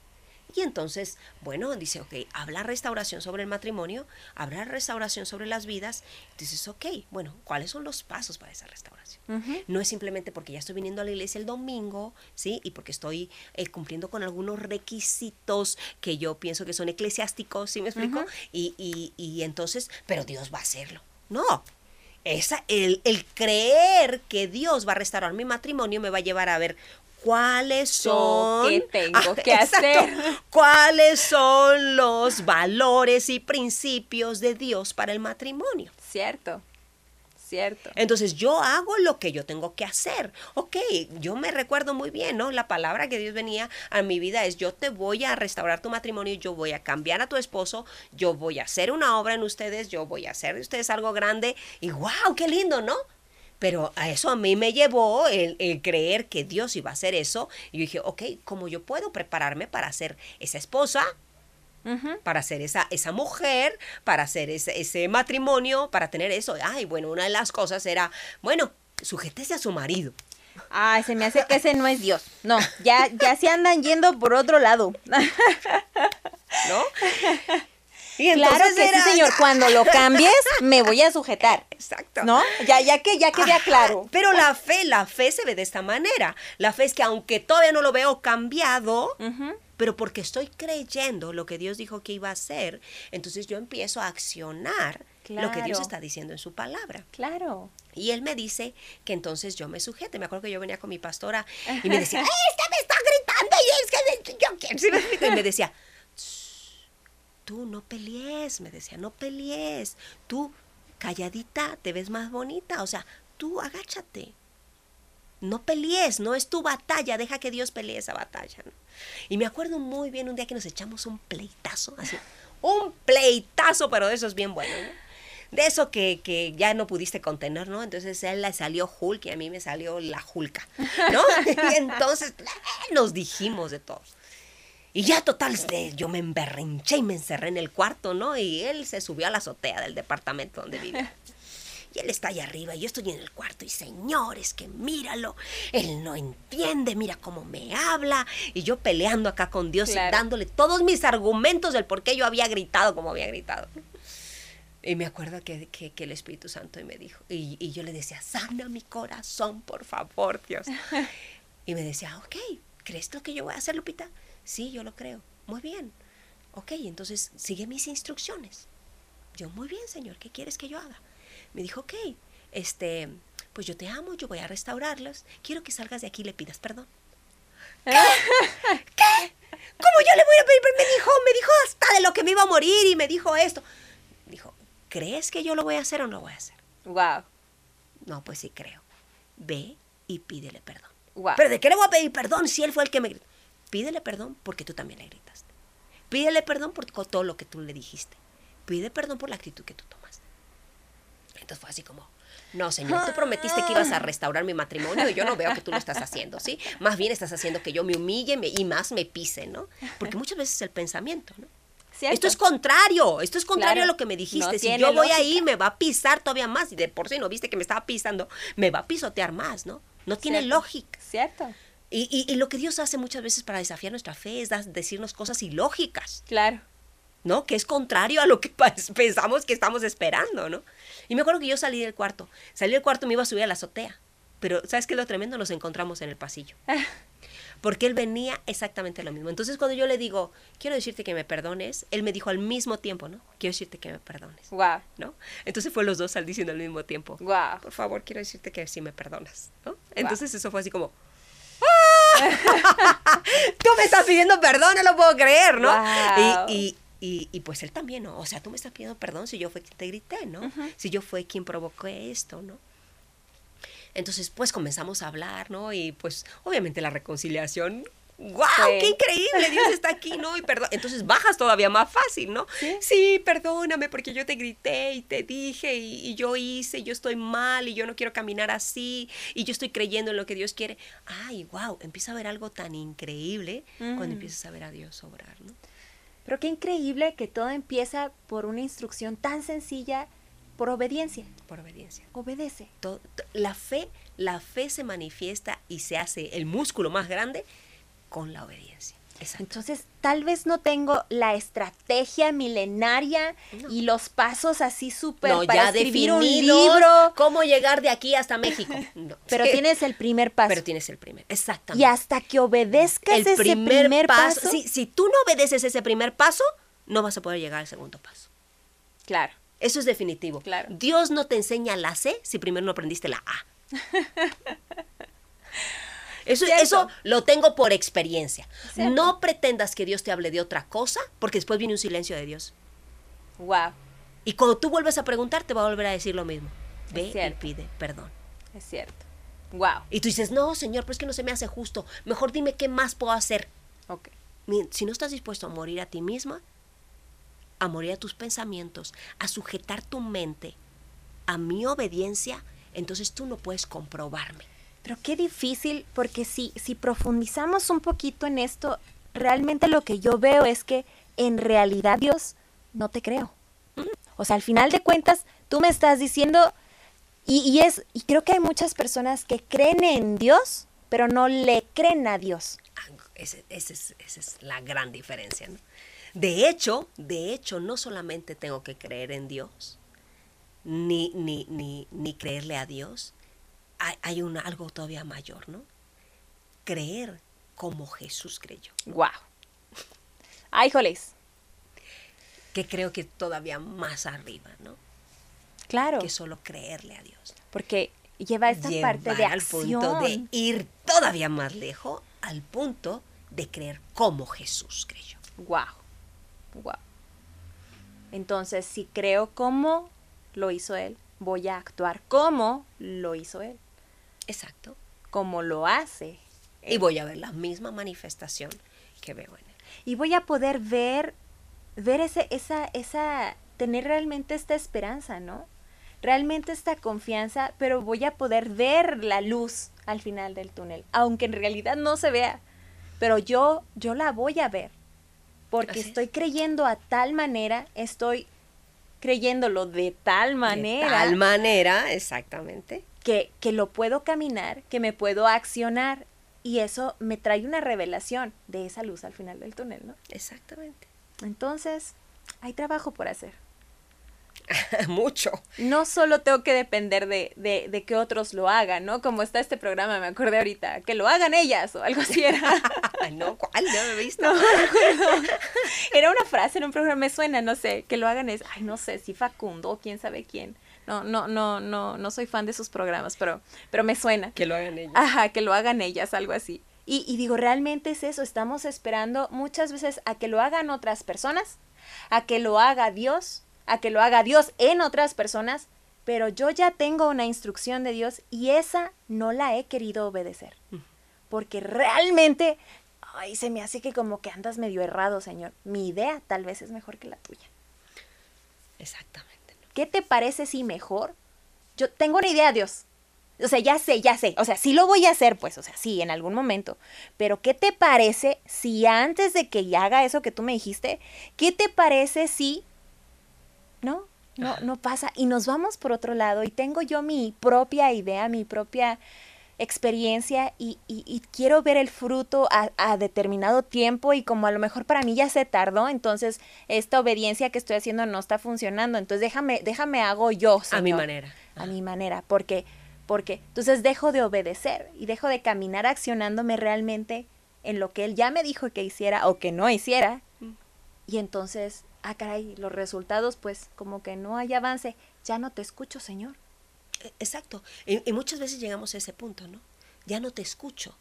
[SPEAKER 1] Y entonces, bueno, dice, ok, habla restauración sobre el matrimonio, habrá restauración sobre las vidas. Entonces, ok, bueno, ¿cuáles son los pasos para esa restauración? No es simplemente porque ya estoy viniendo a la iglesia el domingo, ¿sí? Y porque estoy eh, cumpliendo con algunos requisitos que yo pienso que son eclesiásticos, ¿sí me explico? Y, y, y entonces, pero Dios va a hacerlo. No. Esa, el, el creer que Dios va a restaurar mi matrimonio me va a llevar a ver cuáles son
[SPEAKER 2] ¿qué tengo
[SPEAKER 1] Ah,
[SPEAKER 2] que hacer?
[SPEAKER 1] cuáles son los valores y principios de Dios para el matrimonio.
[SPEAKER 2] Cierto, cierto.
[SPEAKER 1] Entonces yo hago lo que yo tengo que hacer. Ok, yo me recuerdo muy bien, ¿no? La palabra que Dios venía a mi vida es yo te voy a restaurar tu matrimonio, yo voy a cambiar a tu esposo, yo voy a hacer una obra en ustedes, yo voy a hacer de ustedes algo grande y wow, qué lindo, ¿no? Pero a eso a mí me llevó el, el creer que Dios iba a hacer eso. Y yo dije, ok, ¿cómo yo puedo prepararme para ser esa esposa, para ser esa, esa mujer, para hacer ese, ese matrimonio, para tener eso. Ay, bueno, una de las cosas era, bueno, sujétese a su marido,
[SPEAKER 2] Ay, se me hace que ese no es Dios. No, ya, ya se andan yendo por otro lado.
[SPEAKER 1] ¿no? Y
[SPEAKER 2] claro que
[SPEAKER 1] era-
[SPEAKER 2] sí, señor. Cuando lo cambies, me voy a sujetar.
[SPEAKER 1] Exacto.
[SPEAKER 2] ¿No? Ya, ya que ya quede
[SPEAKER 1] Ajá,
[SPEAKER 2] claro.
[SPEAKER 1] Pero la fe, la fe se ve de esta manera. La fe es que aunque todavía no lo veo cambiado, pero porque estoy creyendo lo que Dios dijo que iba a hacer, entonces yo empiezo a accionar lo que Dios está diciendo en su palabra.
[SPEAKER 2] Claro.
[SPEAKER 1] Y él me dice que entonces yo me sujete. Me acuerdo que yo venía con mi pastora y me decía, esta me está gritando y es que yo quiero. Y me decía, "Shh, tú no pelees, me decía, no pelees. Tú calladita te ves más bonita. O sea, tú agáchate. No pelees, no es tu batalla, deja que Dios pelee esa batalla. Y me acuerdo muy bien un día que nos echamos un pleitazo, así, un pleitazo, pero de esos bien buenos, ¿no? De eso que, que ya no pudiste contener, ¿no? Entonces él le salió Hulk y a mí me salió la Hulka, ¿no? y entonces eh, nos dijimos de todo. Y ya total, este, yo me emberrinché y me encerré en el cuarto, ¿no? Y él se subió a la azotea del departamento donde vivía. Y él está allá arriba y yo estoy en el cuarto y señores, que míralo, él no entiende, mira cómo me habla. Y yo peleando acá con Dios
[SPEAKER 2] Claro.
[SPEAKER 1] y dándole todos mis argumentos del por qué yo había gritado como había gritado. Y me acuerdo que, que- que el Espíritu Santo me dijo, y, y yo le decía, sana mi corazón, por favor, Dios. Y me decía, ok, ¿crees lo que yo voy a hacer, Lupita? Sí, yo lo creo. Muy bien. Ok, entonces sigue mis instrucciones. Yo, muy bien, Señor, ¿qué quieres que yo haga? Me dijo, ok, este, pues yo te amo, yo voy a restaurarlos. Quiero que salgas de aquí y le pidas perdón. ¿Qué? ¿Qué? ¿Cómo yo le voy a pedir perdón? Me dijo, me dijo hasta de lo que me iba a morir y me dijo esto. Dijo, ¿crees que yo lo voy a hacer o no lo voy a hacer?
[SPEAKER 2] Wow.
[SPEAKER 1] No, pues sí creo. Ve y pídele perdón.
[SPEAKER 2] Wow.
[SPEAKER 1] Pero ¿de qué le voy a pedir perdón si él fue el que me gritó? Pídele perdón porque tú también le gritaste. Pídele perdón por todo lo que tú le dijiste. Pide perdón por la actitud que tú tomaste. Entonces fue así como, no, señor, tú prometiste que ibas a restaurar mi matrimonio y yo no veo que tú lo estás haciendo, ¿sí? Más bien estás haciendo que yo me humille me- y más me pise, ¿no? Porque muchas veces es el pensamiento, ¿no?
[SPEAKER 2] ¿Cierto?
[SPEAKER 1] Esto es contrario, esto es contrario
[SPEAKER 2] Claro.
[SPEAKER 1] a lo que me dijiste.
[SPEAKER 2] No
[SPEAKER 1] si yo voy
[SPEAKER 2] lógica.
[SPEAKER 1] ahí, me va a pisar todavía más. Y de por sí no viste que me estaba pisando, me va a pisotear más, ¿no? No tiene
[SPEAKER 2] Cierto.
[SPEAKER 1] lógica.
[SPEAKER 2] Cierto.
[SPEAKER 1] Y, y- y lo que Dios hace muchas veces para desafiar nuestra fe es decirnos cosas ilógicas,
[SPEAKER 2] Claro.
[SPEAKER 1] ¿no? Que es contrario a lo que pensamos que estamos esperando, ¿no? Y me acuerdo que yo salí del cuarto. Salí del cuarto y me iba a subir a la azotea. Pero, ¿sabes qué lo tremendo? Nos encontramos en el pasillo. Porque él venía exactamente lo mismo. Entonces, cuando yo le digo, quiero decirte que me perdones, él me dijo al mismo tiempo, ¿no? Quiero decirte que me perdones,
[SPEAKER 2] Wow.
[SPEAKER 1] ¿no? Entonces fue los dos al diciendo al mismo tiempo.
[SPEAKER 2] Wow.
[SPEAKER 1] Por favor, quiero decirte que sí me perdonas, ¿no? Entonces eso fue así como, ¡Ah! Tú me estás pidiendo perdón, no lo puedo creer, ¿no?
[SPEAKER 2] Wow.
[SPEAKER 1] Y, y- y- y, pues él también, ¿no? O sea, tú me estás pidiendo perdón si yo fue quien te grité, ¿no? Si yo fue quien provocó esto, ¿no? Entonces, pues comenzamos a hablar, ¿no? Y pues obviamente la reconciliación ¡Wow!
[SPEAKER 2] Sí.
[SPEAKER 1] ¡Qué increíble! Dios está aquí, ¿no? Y perdón. Entonces bajas todavía más fácil, ¿no?
[SPEAKER 2] Sí.
[SPEAKER 1] perdóname porque yo te grité y te dije y, y yo hice, y yo estoy mal y yo no quiero caminar así y yo estoy creyendo en lo que Dios quiere. ¡Ay, wow! Empieza a ver algo tan increíble cuando empiezas a ver a Dios obrar, ¿no?
[SPEAKER 2] Pero qué increíble que todo empieza por una instrucción tan sencilla, por obediencia.
[SPEAKER 1] Por obediencia.
[SPEAKER 2] Obedece.
[SPEAKER 1] Todo- la fe, la fe se manifiesta y se hace el músculo más grande con la obediencia. Exacto.
[SPEAKER 2] Entonces, tal vez no tengo la estrategia milenaria
[SPEAKER 1] No.
[SPEAKER 2] y los pasos así súper
[SPEAKER 1] No,
[SPEAKER 2] para
[SPEAKER 1] ya
[SPEAKER 2] escribir un libro,
[SPEAKER 1] cómo llegar de aquí hasta México. No.
[SPEAKER 2] pero tienes el primer paso.
[SPEAKER 1] pero tienes el primer. Exactamente.
[SPEAKER 2] y hasta que obedezcas
[SPEAKER 1] el
[SPEAKER 2] ese
[SPEAKER 1] primer, paso.
[SPEAKER 2] paso.
[SPEAKER 1] Si, si tú no obedeces ese primer paso, no vas a poder llegar al segundo paso.
[SPEAKER 2] Claro.
[SPEAKER 1] Eso es definitivo.
[SPEAKER 2] Claro.
[SPEAKER 1] Dios no te enseña la C si primero no aprendiste la A. Eso,
[SPEAKER 2] Cierto.
[SPEAKER 1] eso lo tengo por experiencia.
[SPEAKER 2] Cierto.
[SPEAKER 1] No pretendas que Dios te hable de otra cosa, porque después viene un silencio de Dios.
[SPEAKER 2] Wow,
[SPEAKER 1] Y cuando tú vuelves a preguntar, te va a volver a decir lo mismo. Ve y pide perdón.
[SPEAKER 2] es cierto. Wow.
[SPEAKER 1] Y tú dices, no, Señor, pero es que no se me hace justo. Mejor dime qué más puedo hacer.
[SPEAKER 2] Ok.
[SPEAKER 1] Si no estás dispuesto a morir a ti misma, a morir a tus pensamientos, a sujetar tu mente a mi obediencia, entonces tú no puedes comprobarme.
[SPEAKER 2] Pero qué difícil, porque si, si profundizamos un poquito en esto, realmente lo que yo veo es que en realidad Dios no te creo. O sea, al final de cuentas, tú me estás diciendo, y, y es, y creo que hay muchas personas que creen en Dios, pero no le creen a Dios.
[SPEAKER 1] Ese es- esa es la gran diferencia. ¿no? De hecho, de hecho, no solamente tengo que creer en Dios, ni, ni, ni, ni creerle a Dios, hay, hay una, algo todavía mayor, ¿no? Creer como Jesús creyó.
[SPEAKER 2] Wow. Ay, joles.
[SPEAKER 1] Que creo que todavía más arriba, ¿no?
[SPEAKER 2] Claro.
[SPEAKER 1] Que solo creerle a Dios.
[SPEAKER 2] Porque lleva esta parte de
[SPEAKER 1] al
[SPEAKER 2] acción.
[SPEAKER 1] punto de ir todavía más lejos, al punto de creer como Jesús creyó.
[SPEAKER 2] Wow. Wow. Entonces, si creo como lo hizo él, voy a actuar como lo hizo él,
[SPEAKER 1] Exacto.
[SPEAKER 2] como lo hace.
[SPEAKER 1] Y voy a ver la misma manifestación que veo en él.
[SPEAKER 2] Y voy a poder ver, ver ese, esa, esa, tener realmente esta esperanza, ¿no? Realmente esta confianza, pero voy a poder ver la luz al final del túnel, aunque en realidad no se vea. Pero yo, yo la voy a ver, porque
[SPEAKER 1] es.
[SPEAKER 2] estoy creyendo a tal manera, estoy creyéndolo de tal manera
[SPEAKER 1] De tal manera, exactamente.
[SPEAKER 2] Que, que lo puedo caminar, que me puedo accionar. Y eso me trae una revelación de esa luz al final del túnel, ¿no?
[SPEAKER 1] Exactamente.
[SPEAKER 2] Entonces, hay trabajo por hacer.
[SPEAKER 1] Mucho.
[SPEAKER 2] No solo tengo que depender de, de, de que otros lo hagan, ¿no? Como está este programa, me acordé ahorita, que lo hagan ellas o algo así era.
[SPEAKER 1] no, ¿cuál? No lo he visto.
[SPEAKER 2] No, me. Era una frase en un programa, me suena, no sé, que lo hagan es, ay, no sé, si Facundo o quién sabe quién. No, no, no, no, no soy fan de sus programas, pero, pero me suena.
[SPEAKER 1] Que lo hagan ellos.
[SPEAKER 2] Ajá, que lo hagan ellas, algo así. Y, y digo, realmente es eso, estamos esperando muchas veces a que lo hagan otras personas, a que lo haga Dios, a que lo haga Dios en otras personas, pero yo ya tengo una instrucción de Dios y esa no la he querido obedecer. Porque realmente, ay, se me hace que como que andas medio errado, Señor. Mi idea tal vez es mejor que la tuya.
[SPEAKER 1] Exactamente.
[SPEAKER 2] ¿Qué te parece si mejor? Yo tengo una idea, Dios. O sea, ya sé, ya sé. O sea, sí lo voy a hacer, pues, o sea, sí, en algún momento. Pero ¿qué te parece si antes de que haga eso que tú me dijiste, qué te parece si... No, no, no pasa. Y nos vamos por otro lado y tengo yo mi propia idea, mi propia experiencia y, y- y quiero ver el fruto a, a determinado tiempo y como a lo mejor para mí ya se tardó, entonces esta obediencia que estoy haciendo no está funcionando, entonces déjame, déjame hago yo.
[SPEAKER 1] A mi
[SPEAKER 2] Señor,
[SPEAKER 1] manera.
[SPEAKER 2] A mi manera, porque, porque entonces dejo de obedecer y dejo de caminar accionándome realmente en lo que él ya me dijo que hiciera o que no hiciera.
[SPEAKER 1] Mm.
[SPEAKER 2] Y entonces, ah, caray, los resultados, pues como que no hay avance. Ya no te escucho, Señor.
[SPEAKER 1] E- Exacto. Y, y muchas veces llegamos a ese punto, ¿no? Ya no te escucho.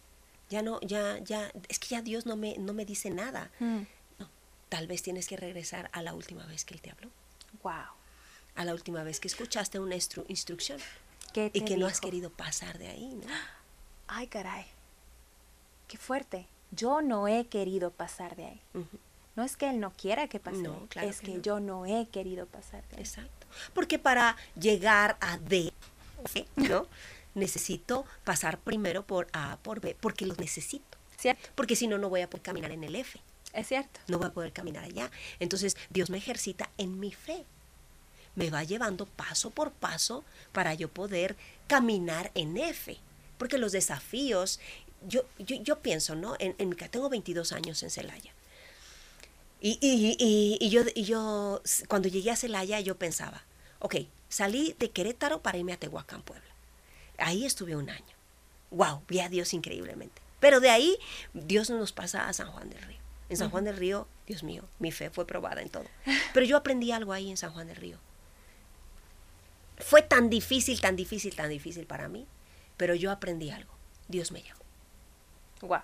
[SPEAKER 1] Ya no, ya, ya, es que ya Dios no me, no me dice nada. No, tal vez tienes que regresar a la última vez que Él te habló.
[SPEAKER 2] Wow.
[SPEAKER 1] A la última vez que escuchaste una instru- instrucción.
[SPEAKER 2] ¿Qué
[SPEAKER 1] Y que no has querido pasar de ahí, ¿no?
[SPEAKER 2] Ay, caray. Qué fuerte. yo no he querido pasar de ahí. No es que él no quiera que pase,
[SPEAKER 1] No, claro
[SPEAKER 2] es
[SPEAKER 1] que
[SPEAKER 2] que
[SPEAKER 1] no.
[SPEAKER 2] yo no he querido pasar de ahí.
[SPEAKER 1] Exacto. Porque para llegar a D, ¿no? Necesito pasar primero por A, por B, porque los necesito.
[SPEAKER 2] ¿Cierto?
[SPEAKER 1] Porque si no, no voy a poder caminar en el F.
[SPEAKER 2] Es cierto.
[SPEAKER 1] No voy a poder caminar allá. Entonces, Dios me ejercita en mi fe. Me va llevando paso por paso para yo poder caminar en F. Porque los desafíos, yo, yo, yo pienso, ¿no? En, en tengo 22 años en Celaya. Y, y- y- y yo, y yo, cuando llegué a Celaya, yo pensaba, ok, salí de Querétaro para irme a Tehuacán, Puebla. Ahí estuve un año. Wow, vi a Dios increíblemente. Pero de ahí, Dios nos pasa a San Juan del Río. En San Juan del Río, Dios mío, mi fe fue probada en todo. Pero yo aprendí algo ahí en San Juan del Río. Fue tan difícil, tan difícil, tan difícil para mí, pero yo aprendí algo. Dios me llamó.
[SPEAKER 2] Wow.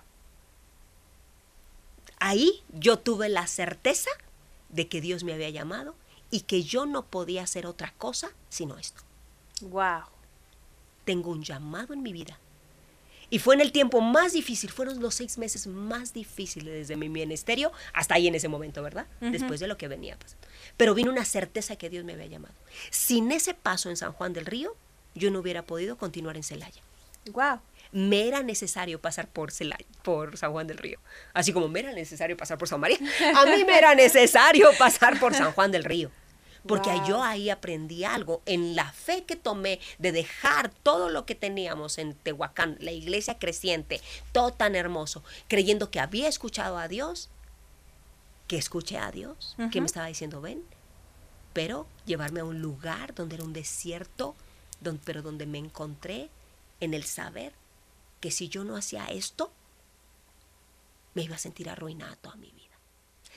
[SPEAKER 1] Ahí yo tuve la certeza de que Dios me había llamado y que yo no podía hacer otra cosa sino esto.
[SPEAKER 2] Wow.
[SPEAKER 1] Tengo un llamado en mi vida. Y fue en el tiempo más difícil, fueron los seis meses más difíciles desde mi ministerio hasta ahí en ese momento, ¿verdad? Después de lo que venía pasando. Pero vino una certeza que Dios me había llamado. Sin ese paso en San Juan del Río, yo no hubiera podido continuar en Celaya.
[SPEAKER 2] Wow.
[SPEAKER 1] me era necesario pasar por Celaya, por San Juan del Río. Así como me era necesario pasar por San María, a mí me era necesario pasar por San Juan del Río. Porque
[SPEAKER 2] Wow.
[SPEAKER 1] yo ahí aprendí algo en la fe que tomé de dejar todo lo que teníamos en Tehuacán, la iglesia creciente, todo tan hermoso, creyendo que había escuchado a Dios, que escuché a Dios, que me estaba diciendo, ven, pero llevarme a un lugar donde era un desierto, pero donde me encontré en el saber que si yo no hacía esto, me iba a sentir arruinada toda mi vida.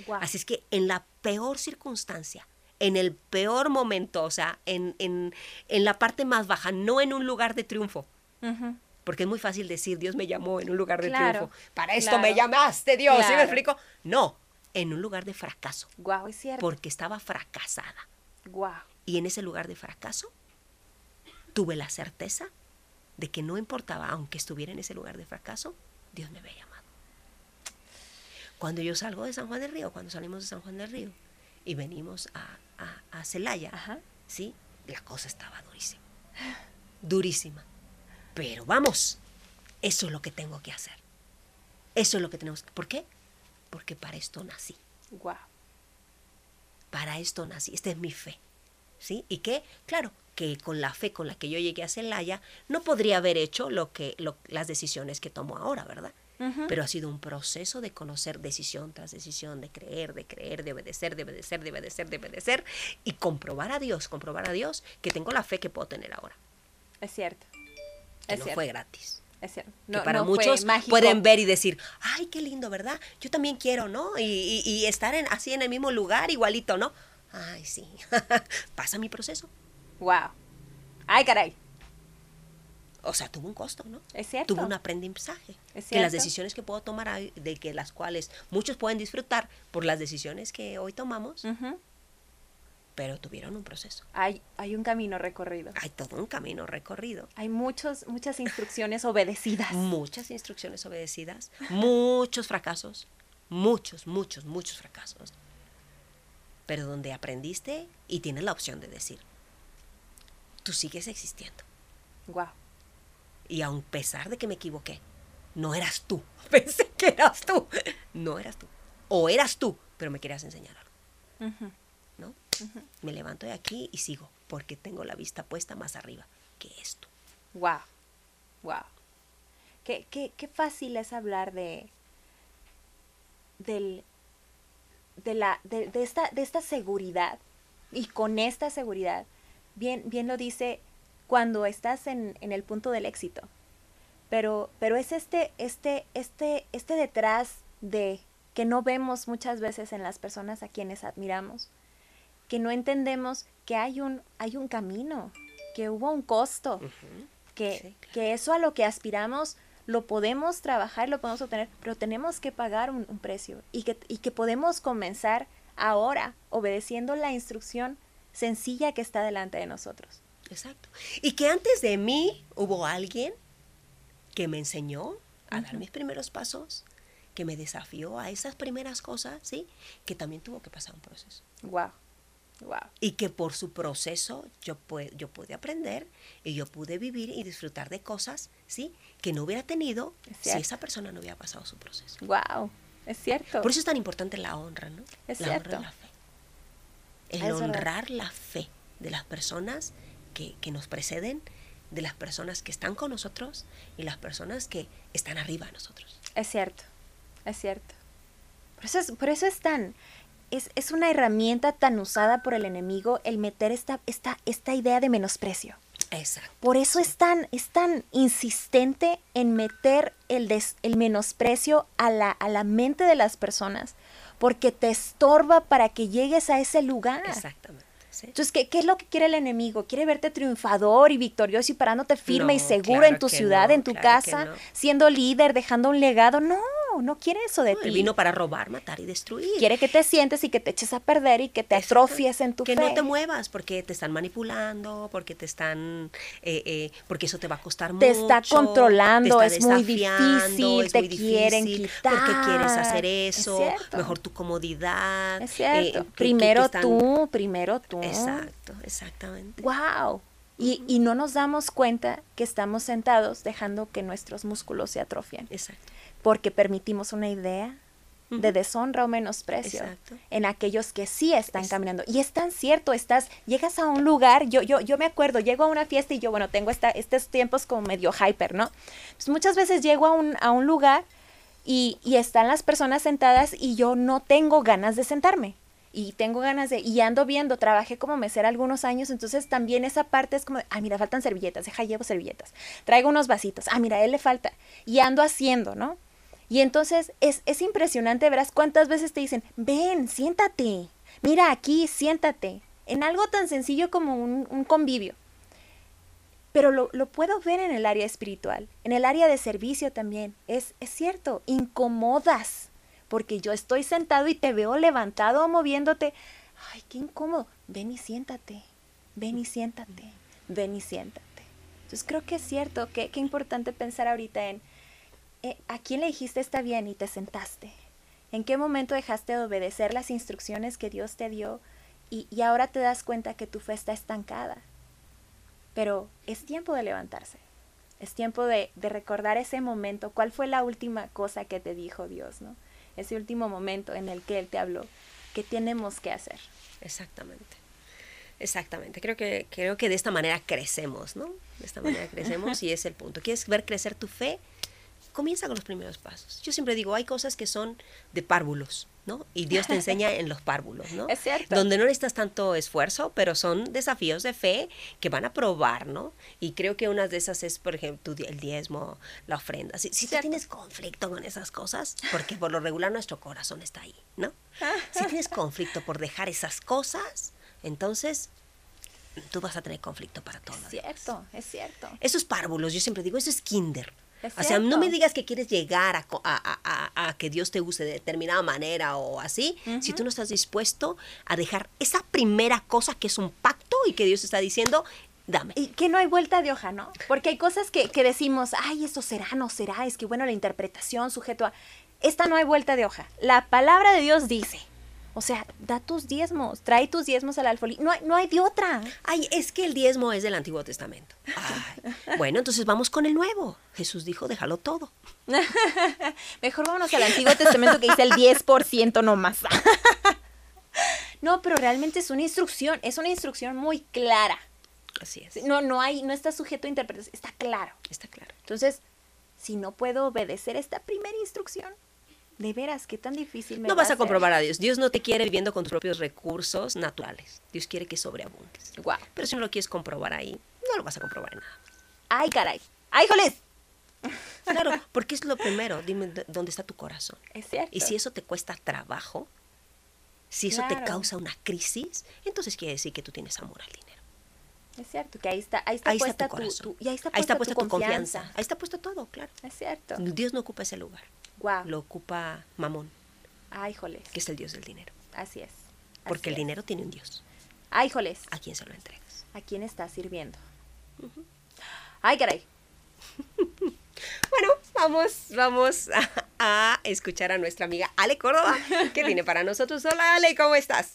[SPEAKER 2] Wow.
[SPEAKER 1] Así es que en la peor circunstancia, en el peor momento, o sea, en, en, en la parte más baja, no en un lugar de triunfo,
[SPEAKER 2] Ujú.
[SPEAKER 1] porque es muy fácil decir, Dios me llamó en un lugar de
[SPEAKER 2] Claro,
[SPEAKER 1] triunfo. Para esto
[SPEAKER 2] claro.
[SPEAKER 1] me llamaste, Dios, ¿sí me
[SPEAKER 2] Claro.
[SPEAKER 1] explico? No, en un lugar de fracaso,
[SPEAKER 2] Wow, es cierto.
[SPEAKER 1] porque estaba fracasada.
[SPEAKER 2] Wow.
[SPEAKER 1] Y en ese lugar de fracaso tuve la certeza de que no importaba, aunque estuviera en ese lugar de fracaso, Dios me había llamado. Cuando yo salgo de San Juan del Río, cuando salimos de San Juan del Río y venimos a, a, a Celaya,
[SPEAKER 2] Ajá.
[SPEAKER 1] ¿sí? La cosa estaba durísima. Durísima. Pero vamos, eso es lo que tengo que hacer. Eso es lo que tenemos que... ¿Por qué? Porque para esto nací.
[SPEAKER 2] Wow.
[SPEAKER 1] para esto nací, esta es mi fe. ¿Sí? ¿Y qué? Claro, que con la fe con la que yo llegué a Celaya, no podría haber hecho lo que, lo- las decisiones que tomo ahora, ¿verdad? Pero ha sido un proceso de conocer decisión tras decisión, de creer, de creer, de obedecer, de obedecer, de obedecer, de obedecer, y comprobar a Dios, comprobar a Dios que tengo la fe que puedo tener ahora.
[SPEAKER 2] Es cierto.
[SPEAKER 1] Que
[SPEAKER 2] Es
[SPEAKER 1] no
[SPEAKER 2] cierto.
[SPEAKER 1] fue gratis.
[SPEAKER 2] Es cierto.
[SPEAKER 1] que
[SPEAKER 2] No,
[SPEAKER 1] para
[SPEAKER 2] no fue
[SPEAKER 1] muchos pueden ver y decir, ay, qué lindo, ¿verdad? Yo también quiero, ¿no? Y, y- y estar en, así en el mismo lugar, igualito, ¿no? Ay, sí. Pasa mi proceso.
[SPEAKER 2] Wow. Ay, caray.
[SPEAKER 1] O sea, tuvo un costo, ¿no?
[SPEAKER 2] Es cierto.
[SPEAKER 1] Tuvo un aprendizaje.
[SPEAKER 2] Es
[SPEAKER 1] Que las
[SPEAKER 2] cierto.
[SPEAKER 1] decisiones que puedo tomar, de que las cuales muchos pueden disfrutar por las decisiones que hoy tomamos, pero tuvieron un proceso.
[SPEAKER 2] hay, hay un camino recorrido.
[SPEAKER 1] Hay todo un camino recorrido.
[SPEAKER 2] Hay muchos, muchas instrucciones obedecidas.
[SPEAKER 1] Muchas instrucciones obedecidas, muchos fracasos, muchos, muchos, muchos fracasos. Pero donde aprendiste y tienes la opción de decir, tú sigues existiendo.
[SPEAKER 2] Wow.
[SPEAKER 1] Y aun pesar de que me equivoqué, no eras tú. Pensé que eras tú. No eras tú. O eras tú, pero me querías enseñar algo. ¿no? Me levanto de aquí y sigo, porque tengo la vista puesta más arriba que esto.
[SPEAKER 2] Wow. Wow. Qué, qué, qué fácil es hablar de del de la de, de esta de esta seguridad y con esta seguridad bien bien lo dice cuando estás en, en el punto del éxito pero pero es este este este este detrás de que no vemos muchas veces en las personas a quienes admiramos que no entendemos que hay un hay un camino que hubo un costo que,
[SPEAKER 1] Sí, claro.
[SPEAKER 2] que eso a lo que aspiramos lo podemos trabajar, lo podemos obtener, pero tenemos que pagar un, un precio y que, y que podemos comenzar ahora obedeciendo la instrucción sencilla que está delante de nosotros.
[SPEAKER 1] Exacto. Y que antes de mí hubo alguien que me enseñó a dar mis primeros pasos, que me desafió a esas primeras cosas, ¿sí? Que también tuvo que pasar un proceso.
[SPEAKER 2] Wow. Wow.
[SPEAKER 1] Y que por su proceso yo, pude, yo pude aprender y yo pude vivir y disfrutar de cosas, ¿sí? Que no hubiera tenido si esa persona no hubiera pasado su proceso.
[SPEAKER 2] Wow. Es cierto.
[SPEAKER 1] Por eso es tan importante la honra, ¿no?
[SPEAKER 2] Es
[SPEAKER 1] la
[SPEAKER 2] cierto.
[SPEAKER 1] honra la fe. El honrar la fe de las personas que, que nos preceden, de las personas que están con nosotros y las personas que están arriba de nosotros.
[SPEAKER 2] Es cierto, es cierto. Por eso es, por eso es tan, es, es, una herramienta tan usada por el enemigo el meter esta, esta, esta idea de menosprecio.
[SPEAKER 1] Exacto.
[SPEAKER 2] Por eso es tan, es tan insistente en meter el, des, el menosprecio a la, a la mente de las personas, porque te estorba para que llegues a ese lugar.
[SPEAKER 1] Exactamente. ¿Sí?
[SPEAKER 2] Entonces, ¿qué, ¿qué, es lo que quiere el enemigo? Quiere verte triunfador y victorioso y parándote firme
[SPEAKER 1] No,
[SPEAKER 2] y seguro
[SPEAKER 1] claro
[SPEAKER 2] en tu ciudad,
[SPEAKER 1] no,
[SPEAKER 2] en tu
[SPEAKER 1] claro
[SPEAKER 2] casa,
[SPEAKER 1] no.
[SPEAKER 2] siendo líder, dejando un legado. No, no quiere eso de
[SPEAKER 1] No,
[SPEAKER 2] ti.
[SPEAKER 1] Él vino para robar, matar y destruir.
[SPEAKER 2] Quiere que te sientes y que te eches a perder y que te atrofies en tu
[SPEAKER 1] que
[SPEAKER 2] fe.
[SPEAKER 1] no te muevas porque te están manipulando, porque te están, eh, eh, porque eso te va a costar
[SPEAKER 2] Te
[SPEAKER 1] mucho.
[SPEAKER 2] está controlando,
[SPEAKER 1] te está
[SPEAKER 2] es muy difícil,
[SPEAKER 1] es
[SPEAKER 2] te
[SPEAKER 1] muy
[SPEAKER 2] quieren
[SPEAKER 1] difícil,
[SPEAKER 2] quitar.
[SPEAKER 1] Porque quieres hacer
[SPEAKER 2] Es
[SPEAKER 1] eso,
[SPEAKER 2] cierto.
[SPEAKER 1] mejor tu comodidad.
[SPEAKER 2] Es
[SPEAKER 1] eh,
[SPEAKER 2] cierto.
[SPEAKER 1] que- que-
[SPEAKER 2] primero
[SPEAKER 1] que están-
[SPEAKER 2] tú, primero tú.
[SPEAKER 1] Exacto, exactamente.
[SPEAKER 2] Wow. Y, y no nos damos cuenta que estamos sentados dejando que nuestros músculos se atrofien.
[SPEAKER 1] Exacto.
[SPEAKER 2] Porque permitimos una idea de deshonra o menosprecio
[SPEAKER 1] Exacto.
[SPEAKER 2] en aquellos que sí están
[SPEAKER 1] Es-
[SPEAKER 2] caminando. Y es tan cierto, estás, llegas a un lugar, yo, yo, yo me acuerdo, llego a una fiesta y yo, bueno, tengo esta, estos tiempos como medio hyper, ¿no? Entonces muchas veces llego a un, a un lugar y, y están las personas sentadas y yo no tengo ganas de sentarme. Y tengo ganas de, y ando viendo, trabajé como mesera algunos años, entonces también esa parte es como, ah, mira, faltan servilletas, deja, llevo servilletas. Traigo unos vasitos, ah, mira, a él le falta. Y ando haciendo, ¿no? Y entonces es, es impresionante, verás cuántas veces te dicen, ven, siéntate, mira aquí, siéntate, en algo tan sencillo como un, un convivio. Pero lo, lo, puedo ver en el área espiritual, en el área de servicio también. Es, es cierto, incomodas, porque yo estoy sentado y te veo levantado o moviéndote. Ay, qué incómodo. Ven y siéntate, ven y siéntate, ven y siéntate. Entonces creo que es cierto, que qué importante pensar ahorita en, ¿a quién le dijiste está bien y te sentaste? ¿En qué momento dejaste de obedecer las instrucciones que Dios te dio y, y ahora te das cuenta que tu fe está estancada? Pero es tiempo de levantarse. Es tiempo de, de, recordar ese momento. ¿Cuál fue la última cosa que te dijo Dios, no? Ese último momento en el que Él te habló. ¿Qué tenemos que hacer?
[SPEAKER 1] Exactamente. Exactamente. Creo que, creo que de esta manera crecemos, ¿no? De esta manera crecemos y es el punto. ¿Quieres ver crecer tu fe? Comienza con los primeros pasos. Yo siempre digo, hay cosas que son de párvulos, ¿no? Y Dios te enseña en los párvulos, ¿no?
[SPEAKER 2] Es cierto.
[SPEAKER 1] Donde no necesitas tanto esfuerzo, pero son desafíos de fe que van a probar, ¿no? Y creo que una de esas es, por ejemplo, el diezmo, la ofrenda. Si, si tú tienes conflicto con esas cosas, porque por lo regular nuestro corazón está ahí, ¿no? Si tienes conflicto por dejar esas cosas, entonces tú vas a tener conflicto para todo.
[SPEAKER 2] Es cierto, es cierto.
[SPEAKER 1] Esos párvulos, yo siempre digo, eso es kinder.
[SPEAKER 2] Es
[SPEAKER 1] o sea, no me digas que quieres llegar a, a, a, a, que Dios te use de determinada manera o así, uh -huh. si tú no estás dispuesto a dejar esa primera cosa que es un pacto y que Dios está diciendo, dame.
[SPEAKER 2] Y que no hay vuelta de hoja, ¿no? Porque hay cosas que, que decimos, ay, esto será, no será, es que bueno, la interpretación sujeto a... Esta no hay vuelta de hoja. La palabra de Dios dice, o sea, da tus diezmos, trae tus diezmos al alfolí. No hay, no hay de otra.
[SPEAKER 1] Ay, es que el diezmo es del Antiguo Testamento. Ay. bueno, entonces vamos con el Nuevo. Jesús dijo, déjalo todo.
[SPEAKER 2] Mejor vámonos al Antiguo Testamento que dice el 10% nomás. no, pero realmente es una instrucción, es una instrucción muy clara.
[SPEAKER 1] Así es.
[SPEAKER 2] No, no hay, no está sujeto a interpretación, está claro.
[SPEAKER 1] Está claro.
[SPEAKER 2] Entonces, si no puedo obedecer esta primera instrucción, de veras, qué tan difícil me
[SPEAKER 1] No
[SPEAKER 2] va
[SPEAKER 1] vas a
[SPEAKER 2] ser?
[SPEAKER 1] comprobar a Dios. Dios no te quiere viviendo con tus propios recursos naturales. Dios quiere que sobreabundes.
[SPEAKER 2] Wow.
[SPEAKER 1] Pero si no lo quieres comprobar ahí, no lo vas a comprobar en nada.
[SPEAKER 2] Ay, caray. ¡Ay, joles!
[SPEAKER 1] Claro, porque es lo primero. Dime dónde está tu corazón.
[SPEAKER 2] Es cierto.
[SPEAKER 1] Y si eso te cuesta trabajo, si eso
[SPEAKER 2] Claro.
[SPEAKER 1] te causa una crisis, entonces quiere decir que tú tienes amor al dinero.
[SPEAKER 2] Es cierto, que ahí está, ahí está
[SPEAKER 1] Ahí está
[SPEAKER 2] puesta
[SPEAKER 1] tu
[SPEAKER 2] tu,
[SPEAKER 1] corazón.
[SPEAKER 2] tu- y ahí está
[SPEAKER 1] Ahí está
[SPEAKER 2] puesta
[SPEAKER 1] puesta
[SPEAKER 2] tu
[SPEAKER 1] tu
[SPEAKER 2] confianza.
[SPEAKER 1] confianza. Ahí está puesto todo, claro.
[SPEAKER 2] Es cierto.
[SPEAKER 1] Dios no ocupa ese lugar.
[SPEAKER 2] Wow.
[SPEAKER 1] Lo ocupa Mamón,
[SPEAKER 2] Ay, joles.
[SPEAKER 1] que es el Dios del dinero.
[SPEAKER 2] Así es.
[SPEAKER 1] Porque el dinero tiene un Dios.
[SPEAKER 2] Ay, joles.
[SPEAKER 1] ¿A quién se lo entregas?
[SPEAKER 2] ¿A quién estás sirviendo? Ay, caray.
[SPEAKER 1] Bueno, vamos, vamos a, a escuchar a nuestra amiga Ale Córdoba, que tiene para nosotros. Hola Ale, ¿cómo estás?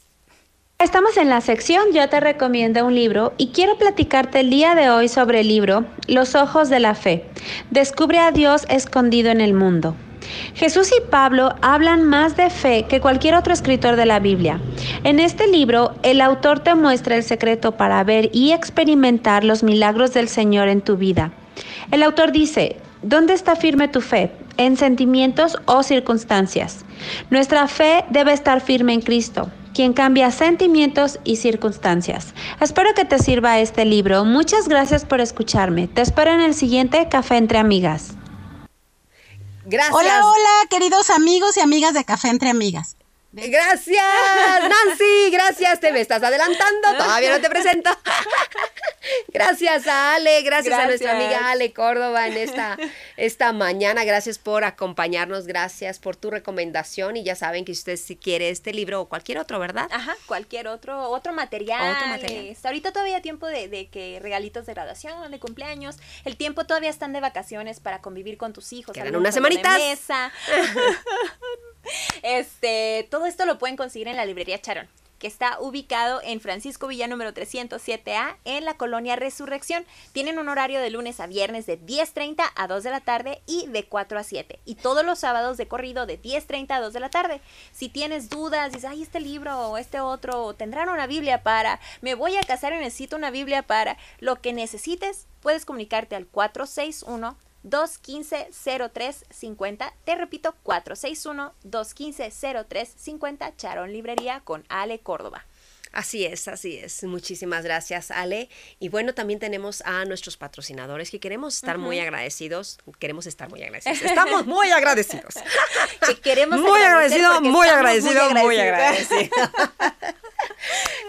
[SPEAKER 3] Estamos en la sección Yo te recomiendo un libro y quiero platicarte el día de hoy sobre el libro Los ojos de la fe. Descubre a Dios escondido en el mundo. Jesús y Pablo hablan más de fe que cualquier otro escritor de la Biblia. En este libro, el autor te muestra el secreto para ver y experimentar los milagros del Señor en tu vida. El autor dice, ¿dónde está firme tu fe? ¿En sentimientos o circunstancias? Nuestra fe debe estar firme en Cristo quien cambia sentimientos y circunstancias. Espero que te sirva este libro. Muchas gracias por escucharme. Te espero en el siguiente Café entre Amigas.
[SPEAKER 4] Hola, hola, queridos amigos y amigas de Café entre Amigas.
[SPEAKER 1] Gracias, Nancy, gracias, te me estás adelantando, todavía no te presento. Gracias a Ale, gracias, a nuestra amiga Ale Córdoba en esta, esta mañana, gracias por acompañarnos, gracias por tu recomendación y ya saben que si usted si quiere este libro o cualquier otro, ¿verdad?
[SPEAKER 2] Ajá, cualquier otro, otro material.
[SPEAKER 1] Otro material.
[SPEAKER 2] Este, ahorita todavía hay tiempo de, de que regalitos de graduación, de cumpleaños, el tiempo todavía están de vacaciones para convivir con tus hijos.
[SPEAKER 1] Quedan unas semanitas.
[SPEAKER 2] mesa. Este, todo esto lo pueden conseguir en la librería Charón, que está ubicado en Francisco Villa número 307A en la colonia Resurrección. Tienen un horario de lunes a viernes de 10.30 a 2 de la tarde y de 4 a 7. Y todos los sábados de corrido de 10.30 a 2 de la tarde. Si tienes dudas, dices, ay, este libro o este otro, tendrán una Biblia para, me voy a casar y necesito una Biblia para, lo que necesites, puedes comunicarte al 461 215-0350. Te repito, 461-215-0350. Charón Librería con Ale Córdoba.
[SPEAKER 1] Así es, así es. Muchísimas gracias, Ale. Y bueno, también tenemos a nuestros patrocinadores que queremos estar muy agradecidos. Queremos estar muy agradecidos. Estamos muy agradecidos.
[SPEAKER 2] Que queremos
[SPEAKER 1] muy agradecido, muy agradecido, muy
[SPEAKER 2] agradecidos.
[SPEAKER 1] agradecido.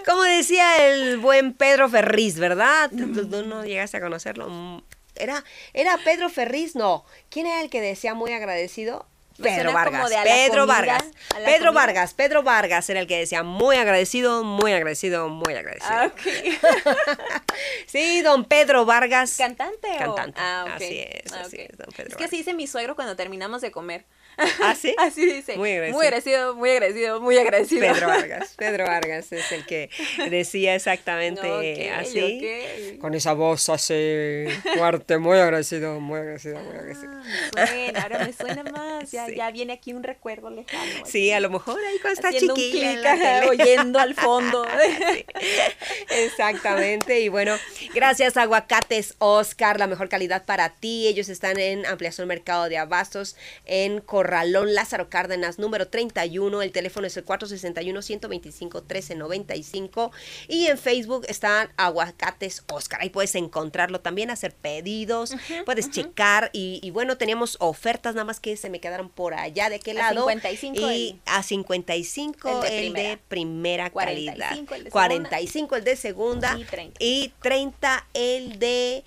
[SPEAKER 1] Como decía el buen Pedro Ferriz, ¿verdad? ¿Tú, tú- tú no llegaste a conocerlo? Era, era Pedro Ferriz, no. ¿Quién era el que decía muy agradecido? Pedro Vargas. Pedro
[SPEAKER 2] comida,
[SPEAKER 1] Vargas. Pedro
[SPEAKER 2] comida.
[SPEAKER 1] Vargas. Pedro Vargas era el que decía muy agradecido, muy agradecido, muy agradecido.
[SPEAKER 2] Ah.
[SPEAKER 1] Sí, don Pedro Vargas.
[SPEAKER 2] ¿Cantante o?
[SPEAKER 1] Cantante.
[SPEAKER 2] Ah.
[SPEAKER 1] Así es,
[SPEAKER 2] Ah,
[SPEAKER 1] así
[SPEAKER 2] ok.
[SPEAKER 1] es, don Pedro
[SPEAKER 2] Es que así dice mi suegro cuando terminamos de comer.
[SPEAKER 1] ¿Ah, sí?
[SPEAKER 2] Así dice.
[SPEAKER 1] Muy agradecido.
[SPEAKER 2] Muy agradecido, muy agradecido, muy agradecido.
[SPEAKER 1] Pedro Vargas. Pedro Vargas es el que decía exactamente así.
[SPEAKER 2] ok.
[SPEAKER 1] Con esa voz así fuerte, muy agradecido, muy agradecido, muy agradecido.
[SPEAKER 2] Ah, suena, ahora me suena más. Ya,
[SPEAKER 1] Sí.
[SPEAKER 2] ya viene aquí un recuerdo lejano.
[SPEAKER 1] Sí, a lo mejor ahí cuando está tele.
[SPEAKER 2] oyendo al fondo.
[SPEAKER 1] Sí, Exactamente. Y bueno, gracias Aguacates Oscar, la mejor calidad para ti. Ellos están en Ampliación Mercado de Abastos, en Corralón Lázaro Cárdenas, número 31. El teléfono es el 461-125-1395. Y en Facebook están Aguacates Oscar. Ahí puedes encontrarlo también, hacer pedidos, puedes checar. Y, y bueno, teníamos ofertas nada más que se me quedaron por allá de aquel
[SPEAKER 2] A
[SPEAKER 1] lado.
[SPEAKER 2] 55
[SPEAKER 1] y
[SPEAKER 2] el-
[SPEAKER 1] a 55
[SPEAKER 2] el de
[SPEAKER 1] el de primera,
[SPEAKER 2] 45
[SPEAKER 1] calidad.
[SPEAKER 2] el de segunda.
[SPEAKER 1] 45 el de segunda
[SPEAKER 2] Y 30.
[SPEAKER 1] y 30 el de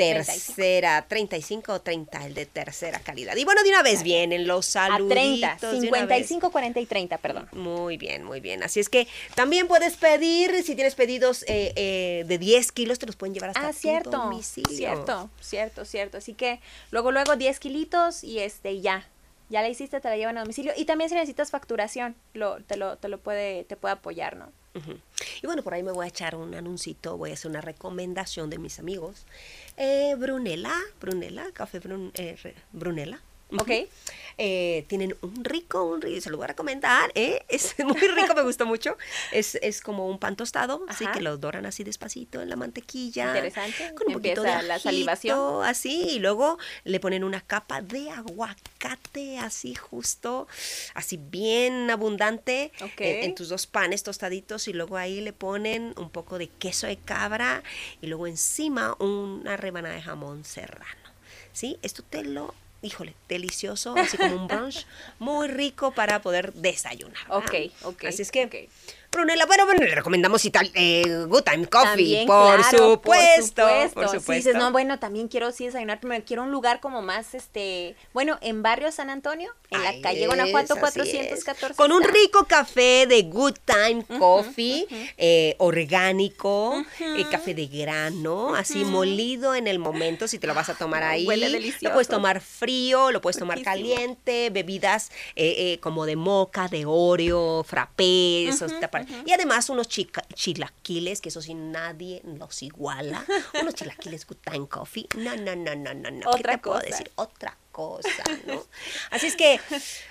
[SPEAKER 1] tercera, 35 o 30 el de tercera calidad. Y bueno, de una vez vienen los
[SPEAKER 2] A
[SPEAKER 1] saluditos.
[SPEAKER 2] 30.
[SPEAKER 1] de una vez.
[SPEAKER 2] 55, 40 y 30, perdón.
[SPEAKER 1] Muy bien, muy bien. Así es que también puedes pedir, si tienes pedidos eh, eh, de 10 kilos, te los pueden llevar hasta
[SPEAKER 2] Ah,
[SPEAKER 1] tu
[SPEAKER 2] cierto.
[SPEAKER 1] domicilio.
[SPEAKER 2] Cierto, cierto, cierto. Así que luego, luego 10 kilitos y este, ya. Ya la hiciste, te la llevan a domicilio. Y también si necesitas facturación, lo, te lo, te lo puede, te puede apoyar, ¿no?
[SPEAKER 1] Y bueno, por ahí me voy a echar un anuncito, voy a hacer una recomendación de mis amigos. Eh, Brunella, Brunella, Café Brun- eh, re-
[SPEAKER 2] Ok.
[SPEAKER 1] Eh, tienen un rico, un rico, se lo voy a recomendar, ¿eh? Es muy rico, me gustó mucho. Es, es como un pan tostado, así que lo doran así despacito en la mantequilla.
[SPEAKER 2] Interesante.
[SPEAKER 1] Con un poquito de
[SPEAKER 2] la salivación.
[SPEAKER 1] así, y luego le ponen una capa de aguacate, así justo, así bien abundante
[SPEAKER 2] Ok.
[SPEAKER 1] en, en tus dos panes tostaditos y luego ahí le ponen un poco de queso de cabra y luego encima una rebanada de jamón serrano. ¿Sí? Esto te lo, híjole, delicioso, así como un brunch muy rico para poder desayunar. ¿verdad?
[SPEAKER 2] Ok, ok,
[SPEAKER 1] Así es que. Brunella, bueno, bueno, le recomendamos y tal, eh, Good Time Coffee,
[SPEAKER 2] También,
[SPEAKER 1] por,
[SPEAKER 2] claro,
[SPEAKER 1] supuesto, por
[SPEAKER 2] Si
[SPEAKER 1] supuesto.
[SPEAKER 2] dices, no, bueno, también quiero sí desayunar, pero quiero un lugar como más, este, bueno, en barrio San Antonio, en la calle Guanajuato
[SPEAKER 1] así
[SPEAKER 2] 414.
[SPEAKER 1] es. Con un rico café de Good Time Coffee, eh, orgánico, eh, café de grano, así molido en el momento, si te lo vas a tomar ahí.
[SPEAKER 2] Huele
[SPEAKER 1] Lo
[SPEAKER 2] delicioso.
[SPEAKER 1] puedes tomar frío, lo puedes tomar
[SPEAKER 2] Riquísimo.
[SPEAKER 1] caliente, bebidas como de moca, de oreo, frappé, esos te Y además unos chica- chilaquiles, que eso sí nadie los iguala. unos chilaquiles Good Time Coffee. No, no, no, no, no, no. ¿Qué
[SPEAKER 2] Otra
[SPEAKER 1] te puedo
[SPEAKER 2] cosa.
[SPEAKER 1] decir? Otra cosa, ¿no? Así es que,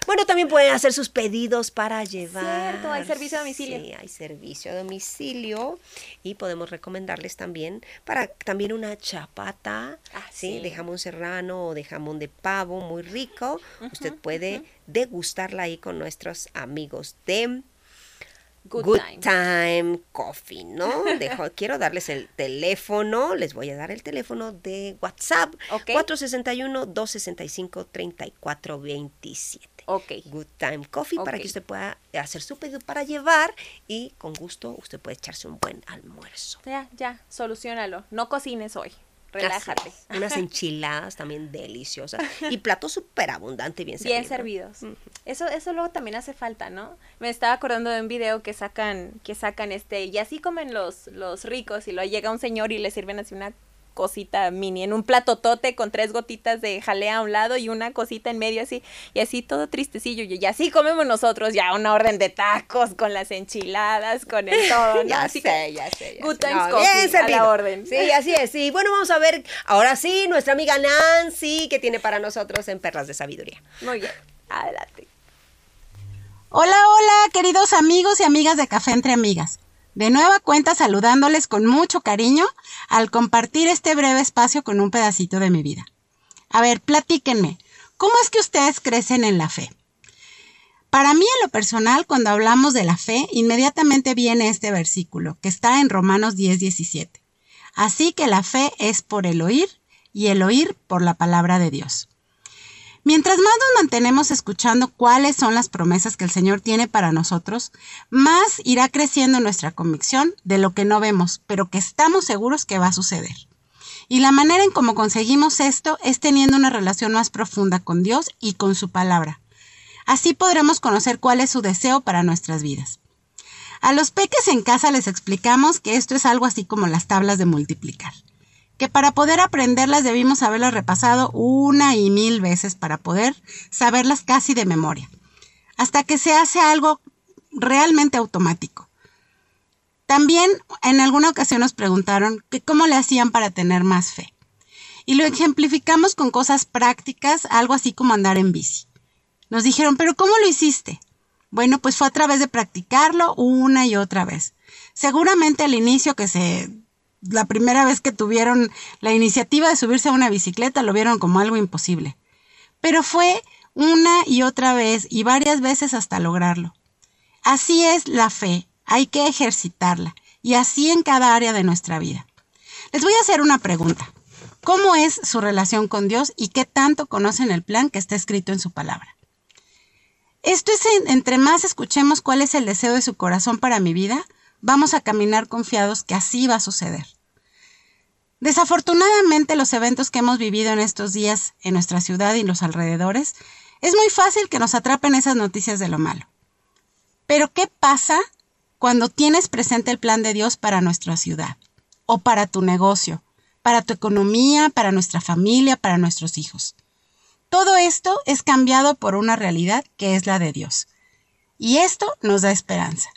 [SPEAKER 1] bueno, también pueden hacer sus pedidos para llevar.
[SPEAKER 2] Cierto, hay servicio a domicilio.
[SPEAKER 1] Sí, hay servicio a domicilio y podemos recomendarles también para también una chapata,
[SPEAKER 2] Ah,
[SPEAKER 1] ¿sí?
[SPEAKER 2] sí.
[SPEAKER 1] de jamón serrano o de jamón de pavo muy rico. Usted puede degustarla ahí con nuestros amigos de
[SPEAKER 2] Good,
[SPEAKER 1] Good
[SPEAKER 2] time.
[SPEAKER 1] Time Coffee, ¿no? Dejo- quiero darles el teléfono, les voy a dar el teléfono de WhatsApp,
[SPEAKER 2] Ok.
[SPEAKER 1] 461-265-3427.
[SPEAKER 2] Ok.
[SPEAKER 1] Good Time Coffee para que usted pueda hacer su pedido para llevar y con gusto usted puede echarse un buen almuerzo.
[SPEAKER 2] Ya, ya, solucionalo. No cocines hoy. Relájate.
[SPEAKER 1] Unas enchiladas también deliciosas y plato súper abundante, bien servido.
[SPEAKER 2] Bien servidos. Eso, eso luego también hace falta, ¿no? Me estaba acordando de un video que sacan, que sacan este, y así comen los, los ricos, y luego llega un señor y le sirven así una cosita mini en un platotote con tres gotitas de jalea a un lado y una cosita en medio así, y así todo tristecillo, y así comemos nosotros ya una orden de tacos con las enchiladas, con el todo, ¿no?
[SPEAKER 1] Ya
[SPEAKER 2] Así
[SPEAKER 1] sé,
[SPEAKER 2] que-
[SPEAKER 1] ya sé. ya
[SPEAKER 2] Good
[SPEAKER 1] sé.
[SPEAKER 2] times
[SPEAKER 1] No,
[SPEAKER 2] coffee,
[SPEAKER 1] bien
[SPEAKER 2] a la orden.
[SPEAKER 1] Sí, así es. Y bueno, vamos a ver ahora sí nuestra amiga Nancy que tiene para nosotros en Perlas de Sabiduría.
[SPEAKER 2] Muy bien, adelante.
[SPEAKER 4] Hola, hola, queridos amigos y amigas de Café entre Amigas. De nueva cuenta saludándoles con mucho cariño al compartir este breve espacio con un pedacito de mi vida. A ver, platíquenme, ¿cómo es que ustedes crecen en la fe? Para mí, en lo personal, cuando hablamos de la fe, inmediatamente viene este versículo, que está en Romanos 10, 17. Así que la fe es por el oír y el oír por la palabra de Dios. Mientras más nos mantenemos escuchando cuáles son las promesas que el Señor tiene para nosotros, más irá creciendo nuestra convicción de lo que no vemos, pero que estamos seguros que va a suceder. Y la manera en cómo conseguimos esto es teniendo una relación más profunda con Dios y con su palabra. Así podremos conocer cuál es su deseo para nuestras vidas. A los peques en casa les explicamos que esto es algo así como las tablas de multiplicar que para poder aprenderlas debimos haberlas repasado una y mil veces para poder saberlas casi de memoria, hasta que se hace algo realmente automático. También en alguna ocasión nos preguntaron que cómo le hacían para tener más fe. Y lo ejemplificamos con cosas prácticas, algo así como andar en bici. Nos dijeron, pero ¿cómo lo hiciste? Bueno, pues fue a través de practicarlo una y otra vez. Seguramente al inicio que se la primera vez que tuvieron la iniciativa de subirse a una bicicleta lo vieron como algo imposible. Pero fue una y otra vez y varias veces hasta lograrlo. Así es la fe, hay que ejercitarla y así en cada área de nuestra vida. Les voy a hacer una pregunta. ¿Cómo es su relación con Dios y qué tanto conocen el plan que está escrito en su palabra? Esto es en- entre más escuchemos cuál es el deseo de su corazón para mi vida, vamos a caminar confiados que así va a suceder. Desafortunadamente los eventos que hemos vivido en estos días en nuestra ciudad y los alrededores, es muy fácil que nos atrapen esas noticias de lo malo. Pero ¿qué pasa cuando tienes presente el plan de Dios para nuestra ciudad? O para tu negocio, para tu economía, para nuestra familia, para nuestros hijos. Todo esto es cambiado por una realidad que es la de Dios. Y esto nos da esperanza.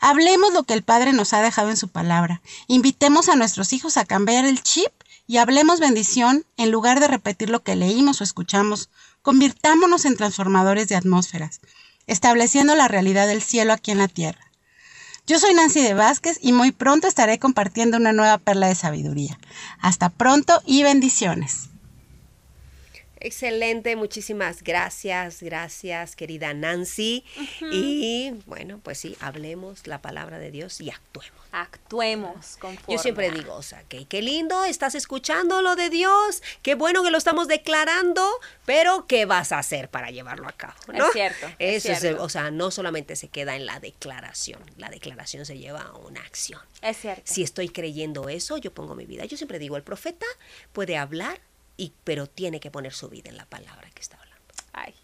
[SPEAKER 4] Hablemos lo que el Padre nos ha dejado en su palabra. Invitemos a nuestros hijos a cambiar el chip y hablemos bendición en lugar de repetir lo que leímos o escuchamos. Convirtámonos en transformadores de atmósferas, estableciendo la realidad del cielo aquí en la tierra. Yo soy Nancy de Vázquez y muy pronto estaré compartiendo una nueva perla de sabiduría. Hasta pronto y bendiciones.
[SPEAKER 1] Excelente, muchísimas gracias, gracias querida Nancy. Y bueno, pues sí, hablemos la palabra de Dios y actuemos.
[SPEAKER 2] Actuemos conforme.
[SPEAKER 1] Yo siempre digo, o sea, que qué lindo, estás escuchando lo de Dios, qué bueno que lo estamos declarando, pero ¿qué vas a hacer para llevarlo a cabo? ¿no?
[SPEAKER 2] Es cierto, es
[SPEAKER 1] Eso es,
[SPEAKER 2] cierto.
[SPEAKER 1] o sea, no solamente se queda en la declaración, la declaración se lleva a una acción.
[SPEAKER 2] Es cierto.
[SPEAKER 1] Si estoy creyendo eso, yo pongo mi vida. Yo siempre digo, el profeta puede hablar, y, pero tiene que poner su vida en la palabra que está hablando.
[SPEAKER 2] Ay,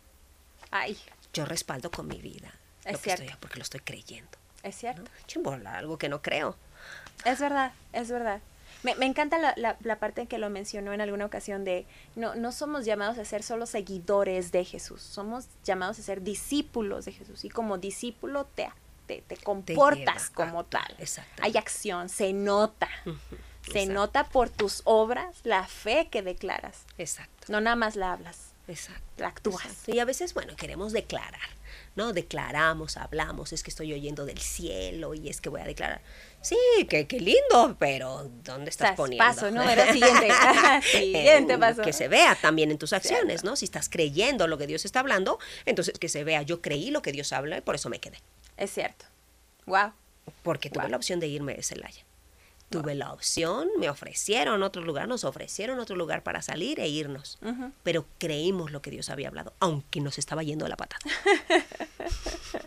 [SPEAKER 2] ay,
[SPEAKER 1] Yo respaldo con mi vida
[SPEAKER 2] Es
[SPEAKER 1] lo que estoy, porque lo estoy creyendo.
[SPEAKER 2] es cierto.
[SPEAKER 1] ¿no? Yo algo que no creo.
[SPEAKER 2] Es verdad, es verdad. Me, me encanta la, la, la parte en que lo mencionó en alguna ocasión de no, no somos llamados a ser solo seguidores de Jesús, somos llamados a ser discípulos de Jesús y como discípulo te, te, te comportas
[SPEAKER 1] a
[SPEAKER 2] como tal. Hay acción, se nota. Se
[SPEAKER 1] exacto.
[SPEAKER 2] nota por tus obras la fe que declaras.
[SPEAKER 1] Exacto.
[SPEAKER 2] No nada más la hablas,
[SPEAKER 1] Exacto.
[SPEAKER 2] la actúas.
[SPEAKER 1] Exacto. Y a veces, bueno, queremos declarar, ¿no? Declaramos, hablamos, es que estoy oyendo del cielo y es que voy a declarar. Sí, qué, qué lindo, pero ¿dónde estás poniendo?
[SPEAKER 2] paso, ¿no? Era siguiente. Siguiente
[SPEAKER 1] En-
[SPEAKER 2] paso.
[SPEAKER 1] Que se vea también en tus acciones, ¿no? Si estás creyendo lo que Dios está hablando, entonces que se vea, yo creí lo que Dios habla y por eso me quedé.
[SPEAKER 2] Es cierto. Wow.
[SPEAKER 1] Porque tuve
[SPEAKER 2] Wow.
[SPEAKER 1] la opción de irme de Celaya. Tuve la opción, me ofrecieron otro lugar, nos ofrecieron otro lugar para salir e irnos. Pero creímos lo que Dios había hablado, aunque nos estaba yendo la patada.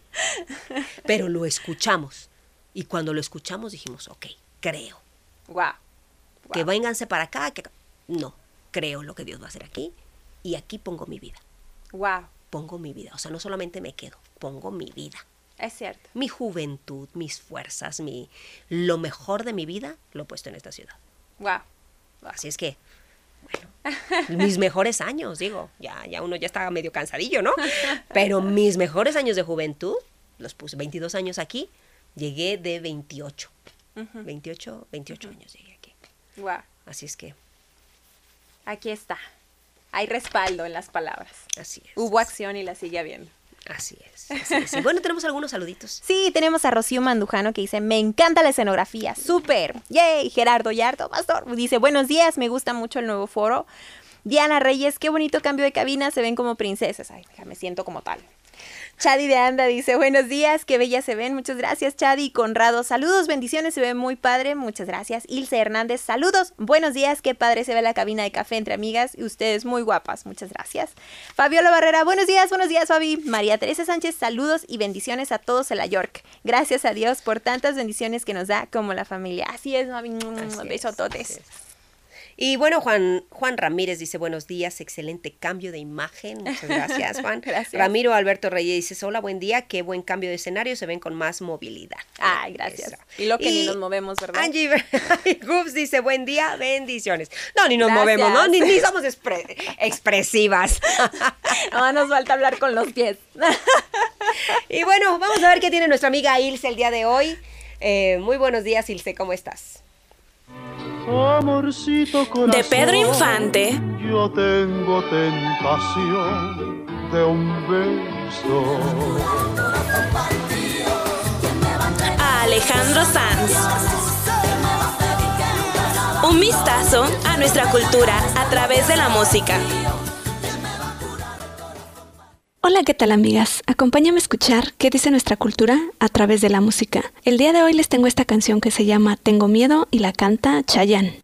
[SPEAKER 1] Pero lo escuchamos. Y cuando lo escuchamos dijimos, ok, creo.
[SPEAKER 2] Wow.
[SPEAKER 1] Que vénganse para acá. Que... No, creo lo que Dios va a hacer aquí. Y aquí pongo mi vida.
[SPEAKER 2] Wow.
[SPEAKER 1] Pongo mi vida. O sea, no solamente me quedo, pongo mi vida.
[SPEAKER 2] Es cierto.
[SPEAKER 1] Mi juventud, mis fuerzas, mi, lo mejor de mi vida lo he puesto en esta ciudad.
[SPEAKER 2] Wow.
[SPEAKER 1] Así es que, bueno, mis mejores años, digo, ya, ya uno ya está medio cansadillo, ¿no? Pero mis mejores años de juventud, los puse 22 años aquí, llegué de 28. 28, 28 años llegué aquí.
[SPEAKER 2] Wow.
[SPEAKER 1] Así es que,
[SPEAKER 2] Aquí está. Hay respaldo en las palabras.
[SPEAKER 1] así es.
[SPEAKER 2] Hubo acción y la sigue habiendo.
[SPEAKER 1] Así es. así es. Y bueno, tenemos algunos saluditos.
[SPEAKER 2] Sí, tenemos a Rocío Mandujano que dice, me encanta la escenografía, súper. Yay, Gerardo Yardo, pastor. Dice, buenos días, me gusta mucho el nuevo foro. Diana Reyes, qué bonito cambio de cabina, se ven como princesas. Ay, me siento como tal. Chadi de Anda dice, buenos días, qué bellas se ven. Muchas gracias, Chadi. Conrado, saludos, bendiciones, se ve muy padre. Muchas gracias. Ilse Hernández, saludos. Buenos días, qué padre se ve la cabina de café entre amigas y ustedes muy guapas. Muchas gracias. Fabiola Barrera, buenos días, buenos días, Fabi. María Teresa Sánchez, saludos y bendiciones a todos en la York. Gracias a Dios por tantas bendiciones que nos da como la familia. Así es.
[SPEAKER 1] Así es,
[SPEAKER 2] Besototes.
[SPEAKER 1] así es. Y bueno, Juan, Juan Ramírez dice buenos días, excelente cambio de imagen. Muchas gracias, Juan.
[SPEAKER 2] Gracias.
[SPEAKER 1] Ramiro Alberto Reyes dice, hola, buen día, qué buen cambio de escenario, se ven con más movilidad.
[SPEAKER 2] Ay, gracias.
[SPEAKER 1] Eso.
[SPEAKER 2] Y lo que ni nos movemos, ¿verdad?
[SPEAKER 1] Angie Gubs dice, buen día, bendiciones. No, ni nos
[SPEAKER 2] Gracias.
[SPEAKER 1] movemos, ¿no? Ni, ni somos expre- expresivas.
[SPEAKER 2] No, nos falta hablar con los pies.
[SPEAKER 1] y bueno, vamos a ver qué tiene nuestra amiga Ilse el día de hoy. Eh, muy buenos días, Ilse, ¿cómo estás?
[SPEAKER 5] Amorcito corazón,
[SPEAKER 6] De Pedro Infante.
[SPEAKER 5] Yo tengo tentación de un beso.
[SPEAKER 6] a Alejandro Sanz. Un vistazo a nuestra cultura a través de la música.
[SPEAKER 7] Hola, ¿qué tal amigas? Acompáñame a escuchar qué dice nuestra cultura a través de la música. El día de hoy les tengo esta canción que se llama Tengo Miedo y la canta Chayanne.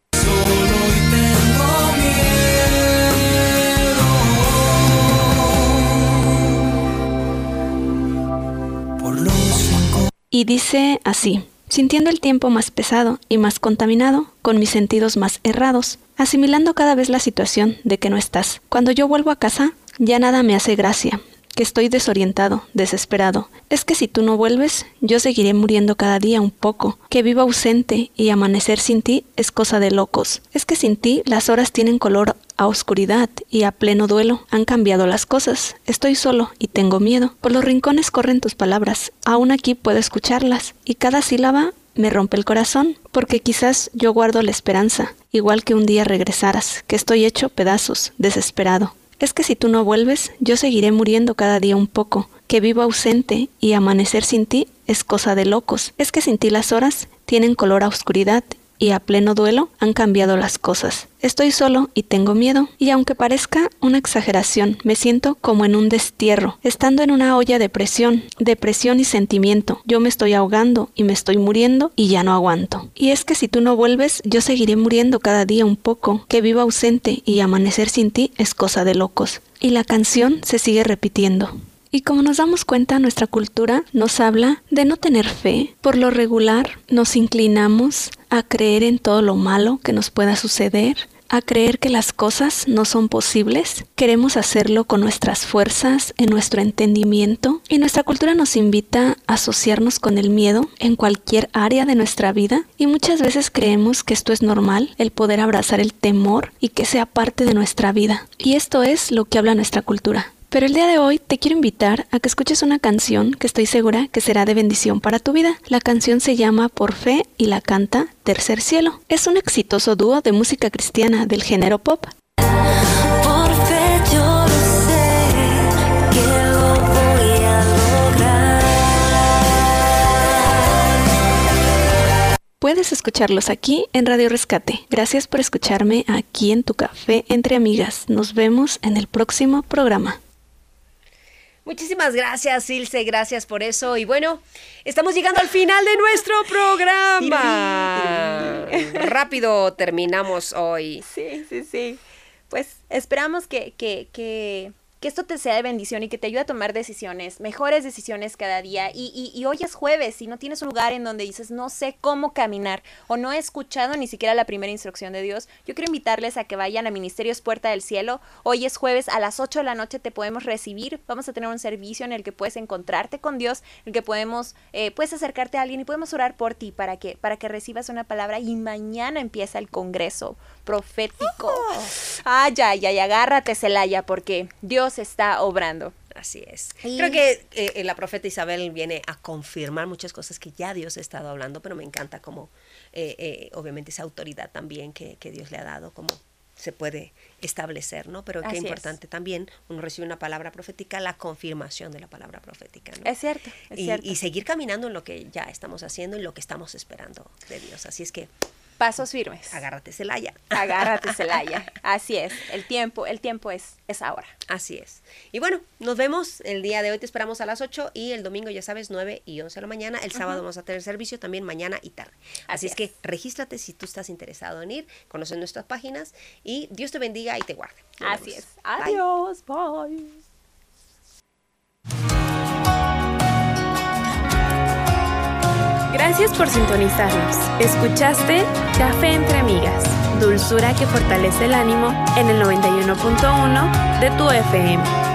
[SPEAKER 7] Y dice así, sintiendo el tiempo más pesado y más contaminado, con mis sentidos más errados, asimilando cada vez la situación de que no estás. Cuando yo vuelvo a casa, ya nada me hace gracia, que estoy desorientado, desesperado. Es que si tú no vuelves, yo seguiré muriendo cada día un poco, que vivo ausente y amanecer sin ti es cosa de locos. Es que sin ti las horas tienen color a oscuridad y a pleno duelo. Han cambiado las cosas. Estoy solo y tengo miedo. Por los rincones corren tus palabras. Aún aquí puedo escucharlas y cada sílaba me rompe el corazón, porque quizás yo guardo la esperanza, igual que un día regresaras, que estoy hecho pedazos, desesperado. Es que si tú no vuelves, yo seguiré muriendo cada día un poco, que vivo ausente y amanecer sin ti es cosa de locos. Es que sin ti las horas tienen color a oscuridad y a pleno duelo han cambiado las cosas. Estoy solo y tengo miedo, y aunque parezca una exageración, me siento como en un destierro, estando en una olla de presión, depresión y sentimiento. Yo me estoy ahogando y me estoy muriendo y ya no aguanto. Y es que si tú no vuelves, yo seguiré muriendo cada día un poco, que vivo ausente y amanecer sin ti es cosa de locos. Y la canción se sigue repitiendo. Y como nos damos cuenta, nuestra cultura nos habla de no tener fe. Por lo regular, nos inclinamos a creer en todo lo malo que nos pueda suceder, a creer que las cosas no son posibles. Queremos hacerlo con nuestras fuerzas, en nuestro entendimiento, y nuestra cultura nos invita a asociarnos con el miedo en cualquier área de nuestra vida, y muchas veces creemos que esto es normal, el poder abrazar el temor y que sea parte de nuestra vida. Y esto es lo que habla nuestra cultura. Pero el día de hoy te quiero invitar a que escuches una canción que estoy segura que será de bendición para tu vida. La canción se llama Por Fe y la canta Tercer Cielo. Es un exitoso dúo de música cristiana del género pop.
[SPEAKER 6] Por fe yo lo sé, que lo voy a lograr.
[SPEAKER 7] Puedes escucharlos aquí en Radio Rescate. Gracias por escucharme aquí en tu café entre amigas. Nos vemos en el próximo programa.
[SPEAKER 1] Muchísimas gracias, Ilse, gracias por eso. Y bueno, estamos llegando al final de nuestro programa. Rápido terminamos hoy.
[SPEAKER 2] Sí, sí, sí. Pues esperamos que, que, que, que esto te sea de bendición y que te ayude a tomar decisiones, mejores decisiones cada día. Y, y, y hoy es jueves y no tienes un lugar en donde dices, no sé cómo caminar o no he escuchado ni siquiera la primera instrucción de Dios. Yo quiero invitarles a que vayan a Ministerios Puerta del Cielo. Hoy es jueves, a las 8 de la noche te podemos recibir. Vamos a tener un servicio en el que puedes encontrarte con Dios, en el que podemos, eh, puedes acercarte a alguien y podemos orar por ti para que, para que recibas una palabra. Y mañana empieza el Congreso profético. Ay, ay, ay, agárrate, Celaya, porque Dios está obrando.
[SPEAKER 1] Así es.
[SPEAKER 2] Y-
[SPEAKER 1] Creo que eh, la profeta Isabel viene a confirmar muchas cosas que ya Dios ha estado hablando, pero me encanta como, eh, eh, obviamente, esa autoridad también que, que Dios le ha dado, como se puede establecer, ¿no? Pero
[SPEAKER 2] Así
[SPEAKER 1] qué
[SPEAKER 2] es.
[SPEAKER 1] importante también, uno recibe una palabra profética, la confirmación de la palabra profética, ¿no?
[SPEAKER 2] Es cierto, es
[SPEAKER 1] y,
[SPEAKER 2] cierto.
[SPEAKER 1] y seguir caminando en lo que ya estamos haciendo y lo que estamos esperando de Dios. Así es que
[SPEAKER 2] Pasos firmes.
[SPEAKER 1] agárrate, Celaya.
[SPEAKER 2] Agárrate, Celaya. Así es. El tiempo, el tiempo es, es ahora.
[SPEAKER 1] Así es. Y bueno, nos vemos el día de hoy, te esperamos a las 8 y el domingo, ya sabes, 9 y 11 de la mañana. El sábado vamos a tener servicio también mañana y tarde. Así,
[SPEAKER 2] Así
[SPEAKER 1] es,
[SPEAKER 2] es.
[SPEAKER 1] que regístrate si tú estás interesado en ir, conocer nuestras páginas y Dios te bendiga y te guarde. Nos
[SPEAKER 2] Así
[SPEAKER 1] vemos.
[SPEAKER 2] es.
[SPEAKER 1] Bye.
[SPEAKER 2] Adiós. Bye.
[SPEAKER 6] Gracias por sintonizarnos. Escuchaste Café entre Amigas, dulzura que fortalece el ánimo en el 91.1 de tu FM.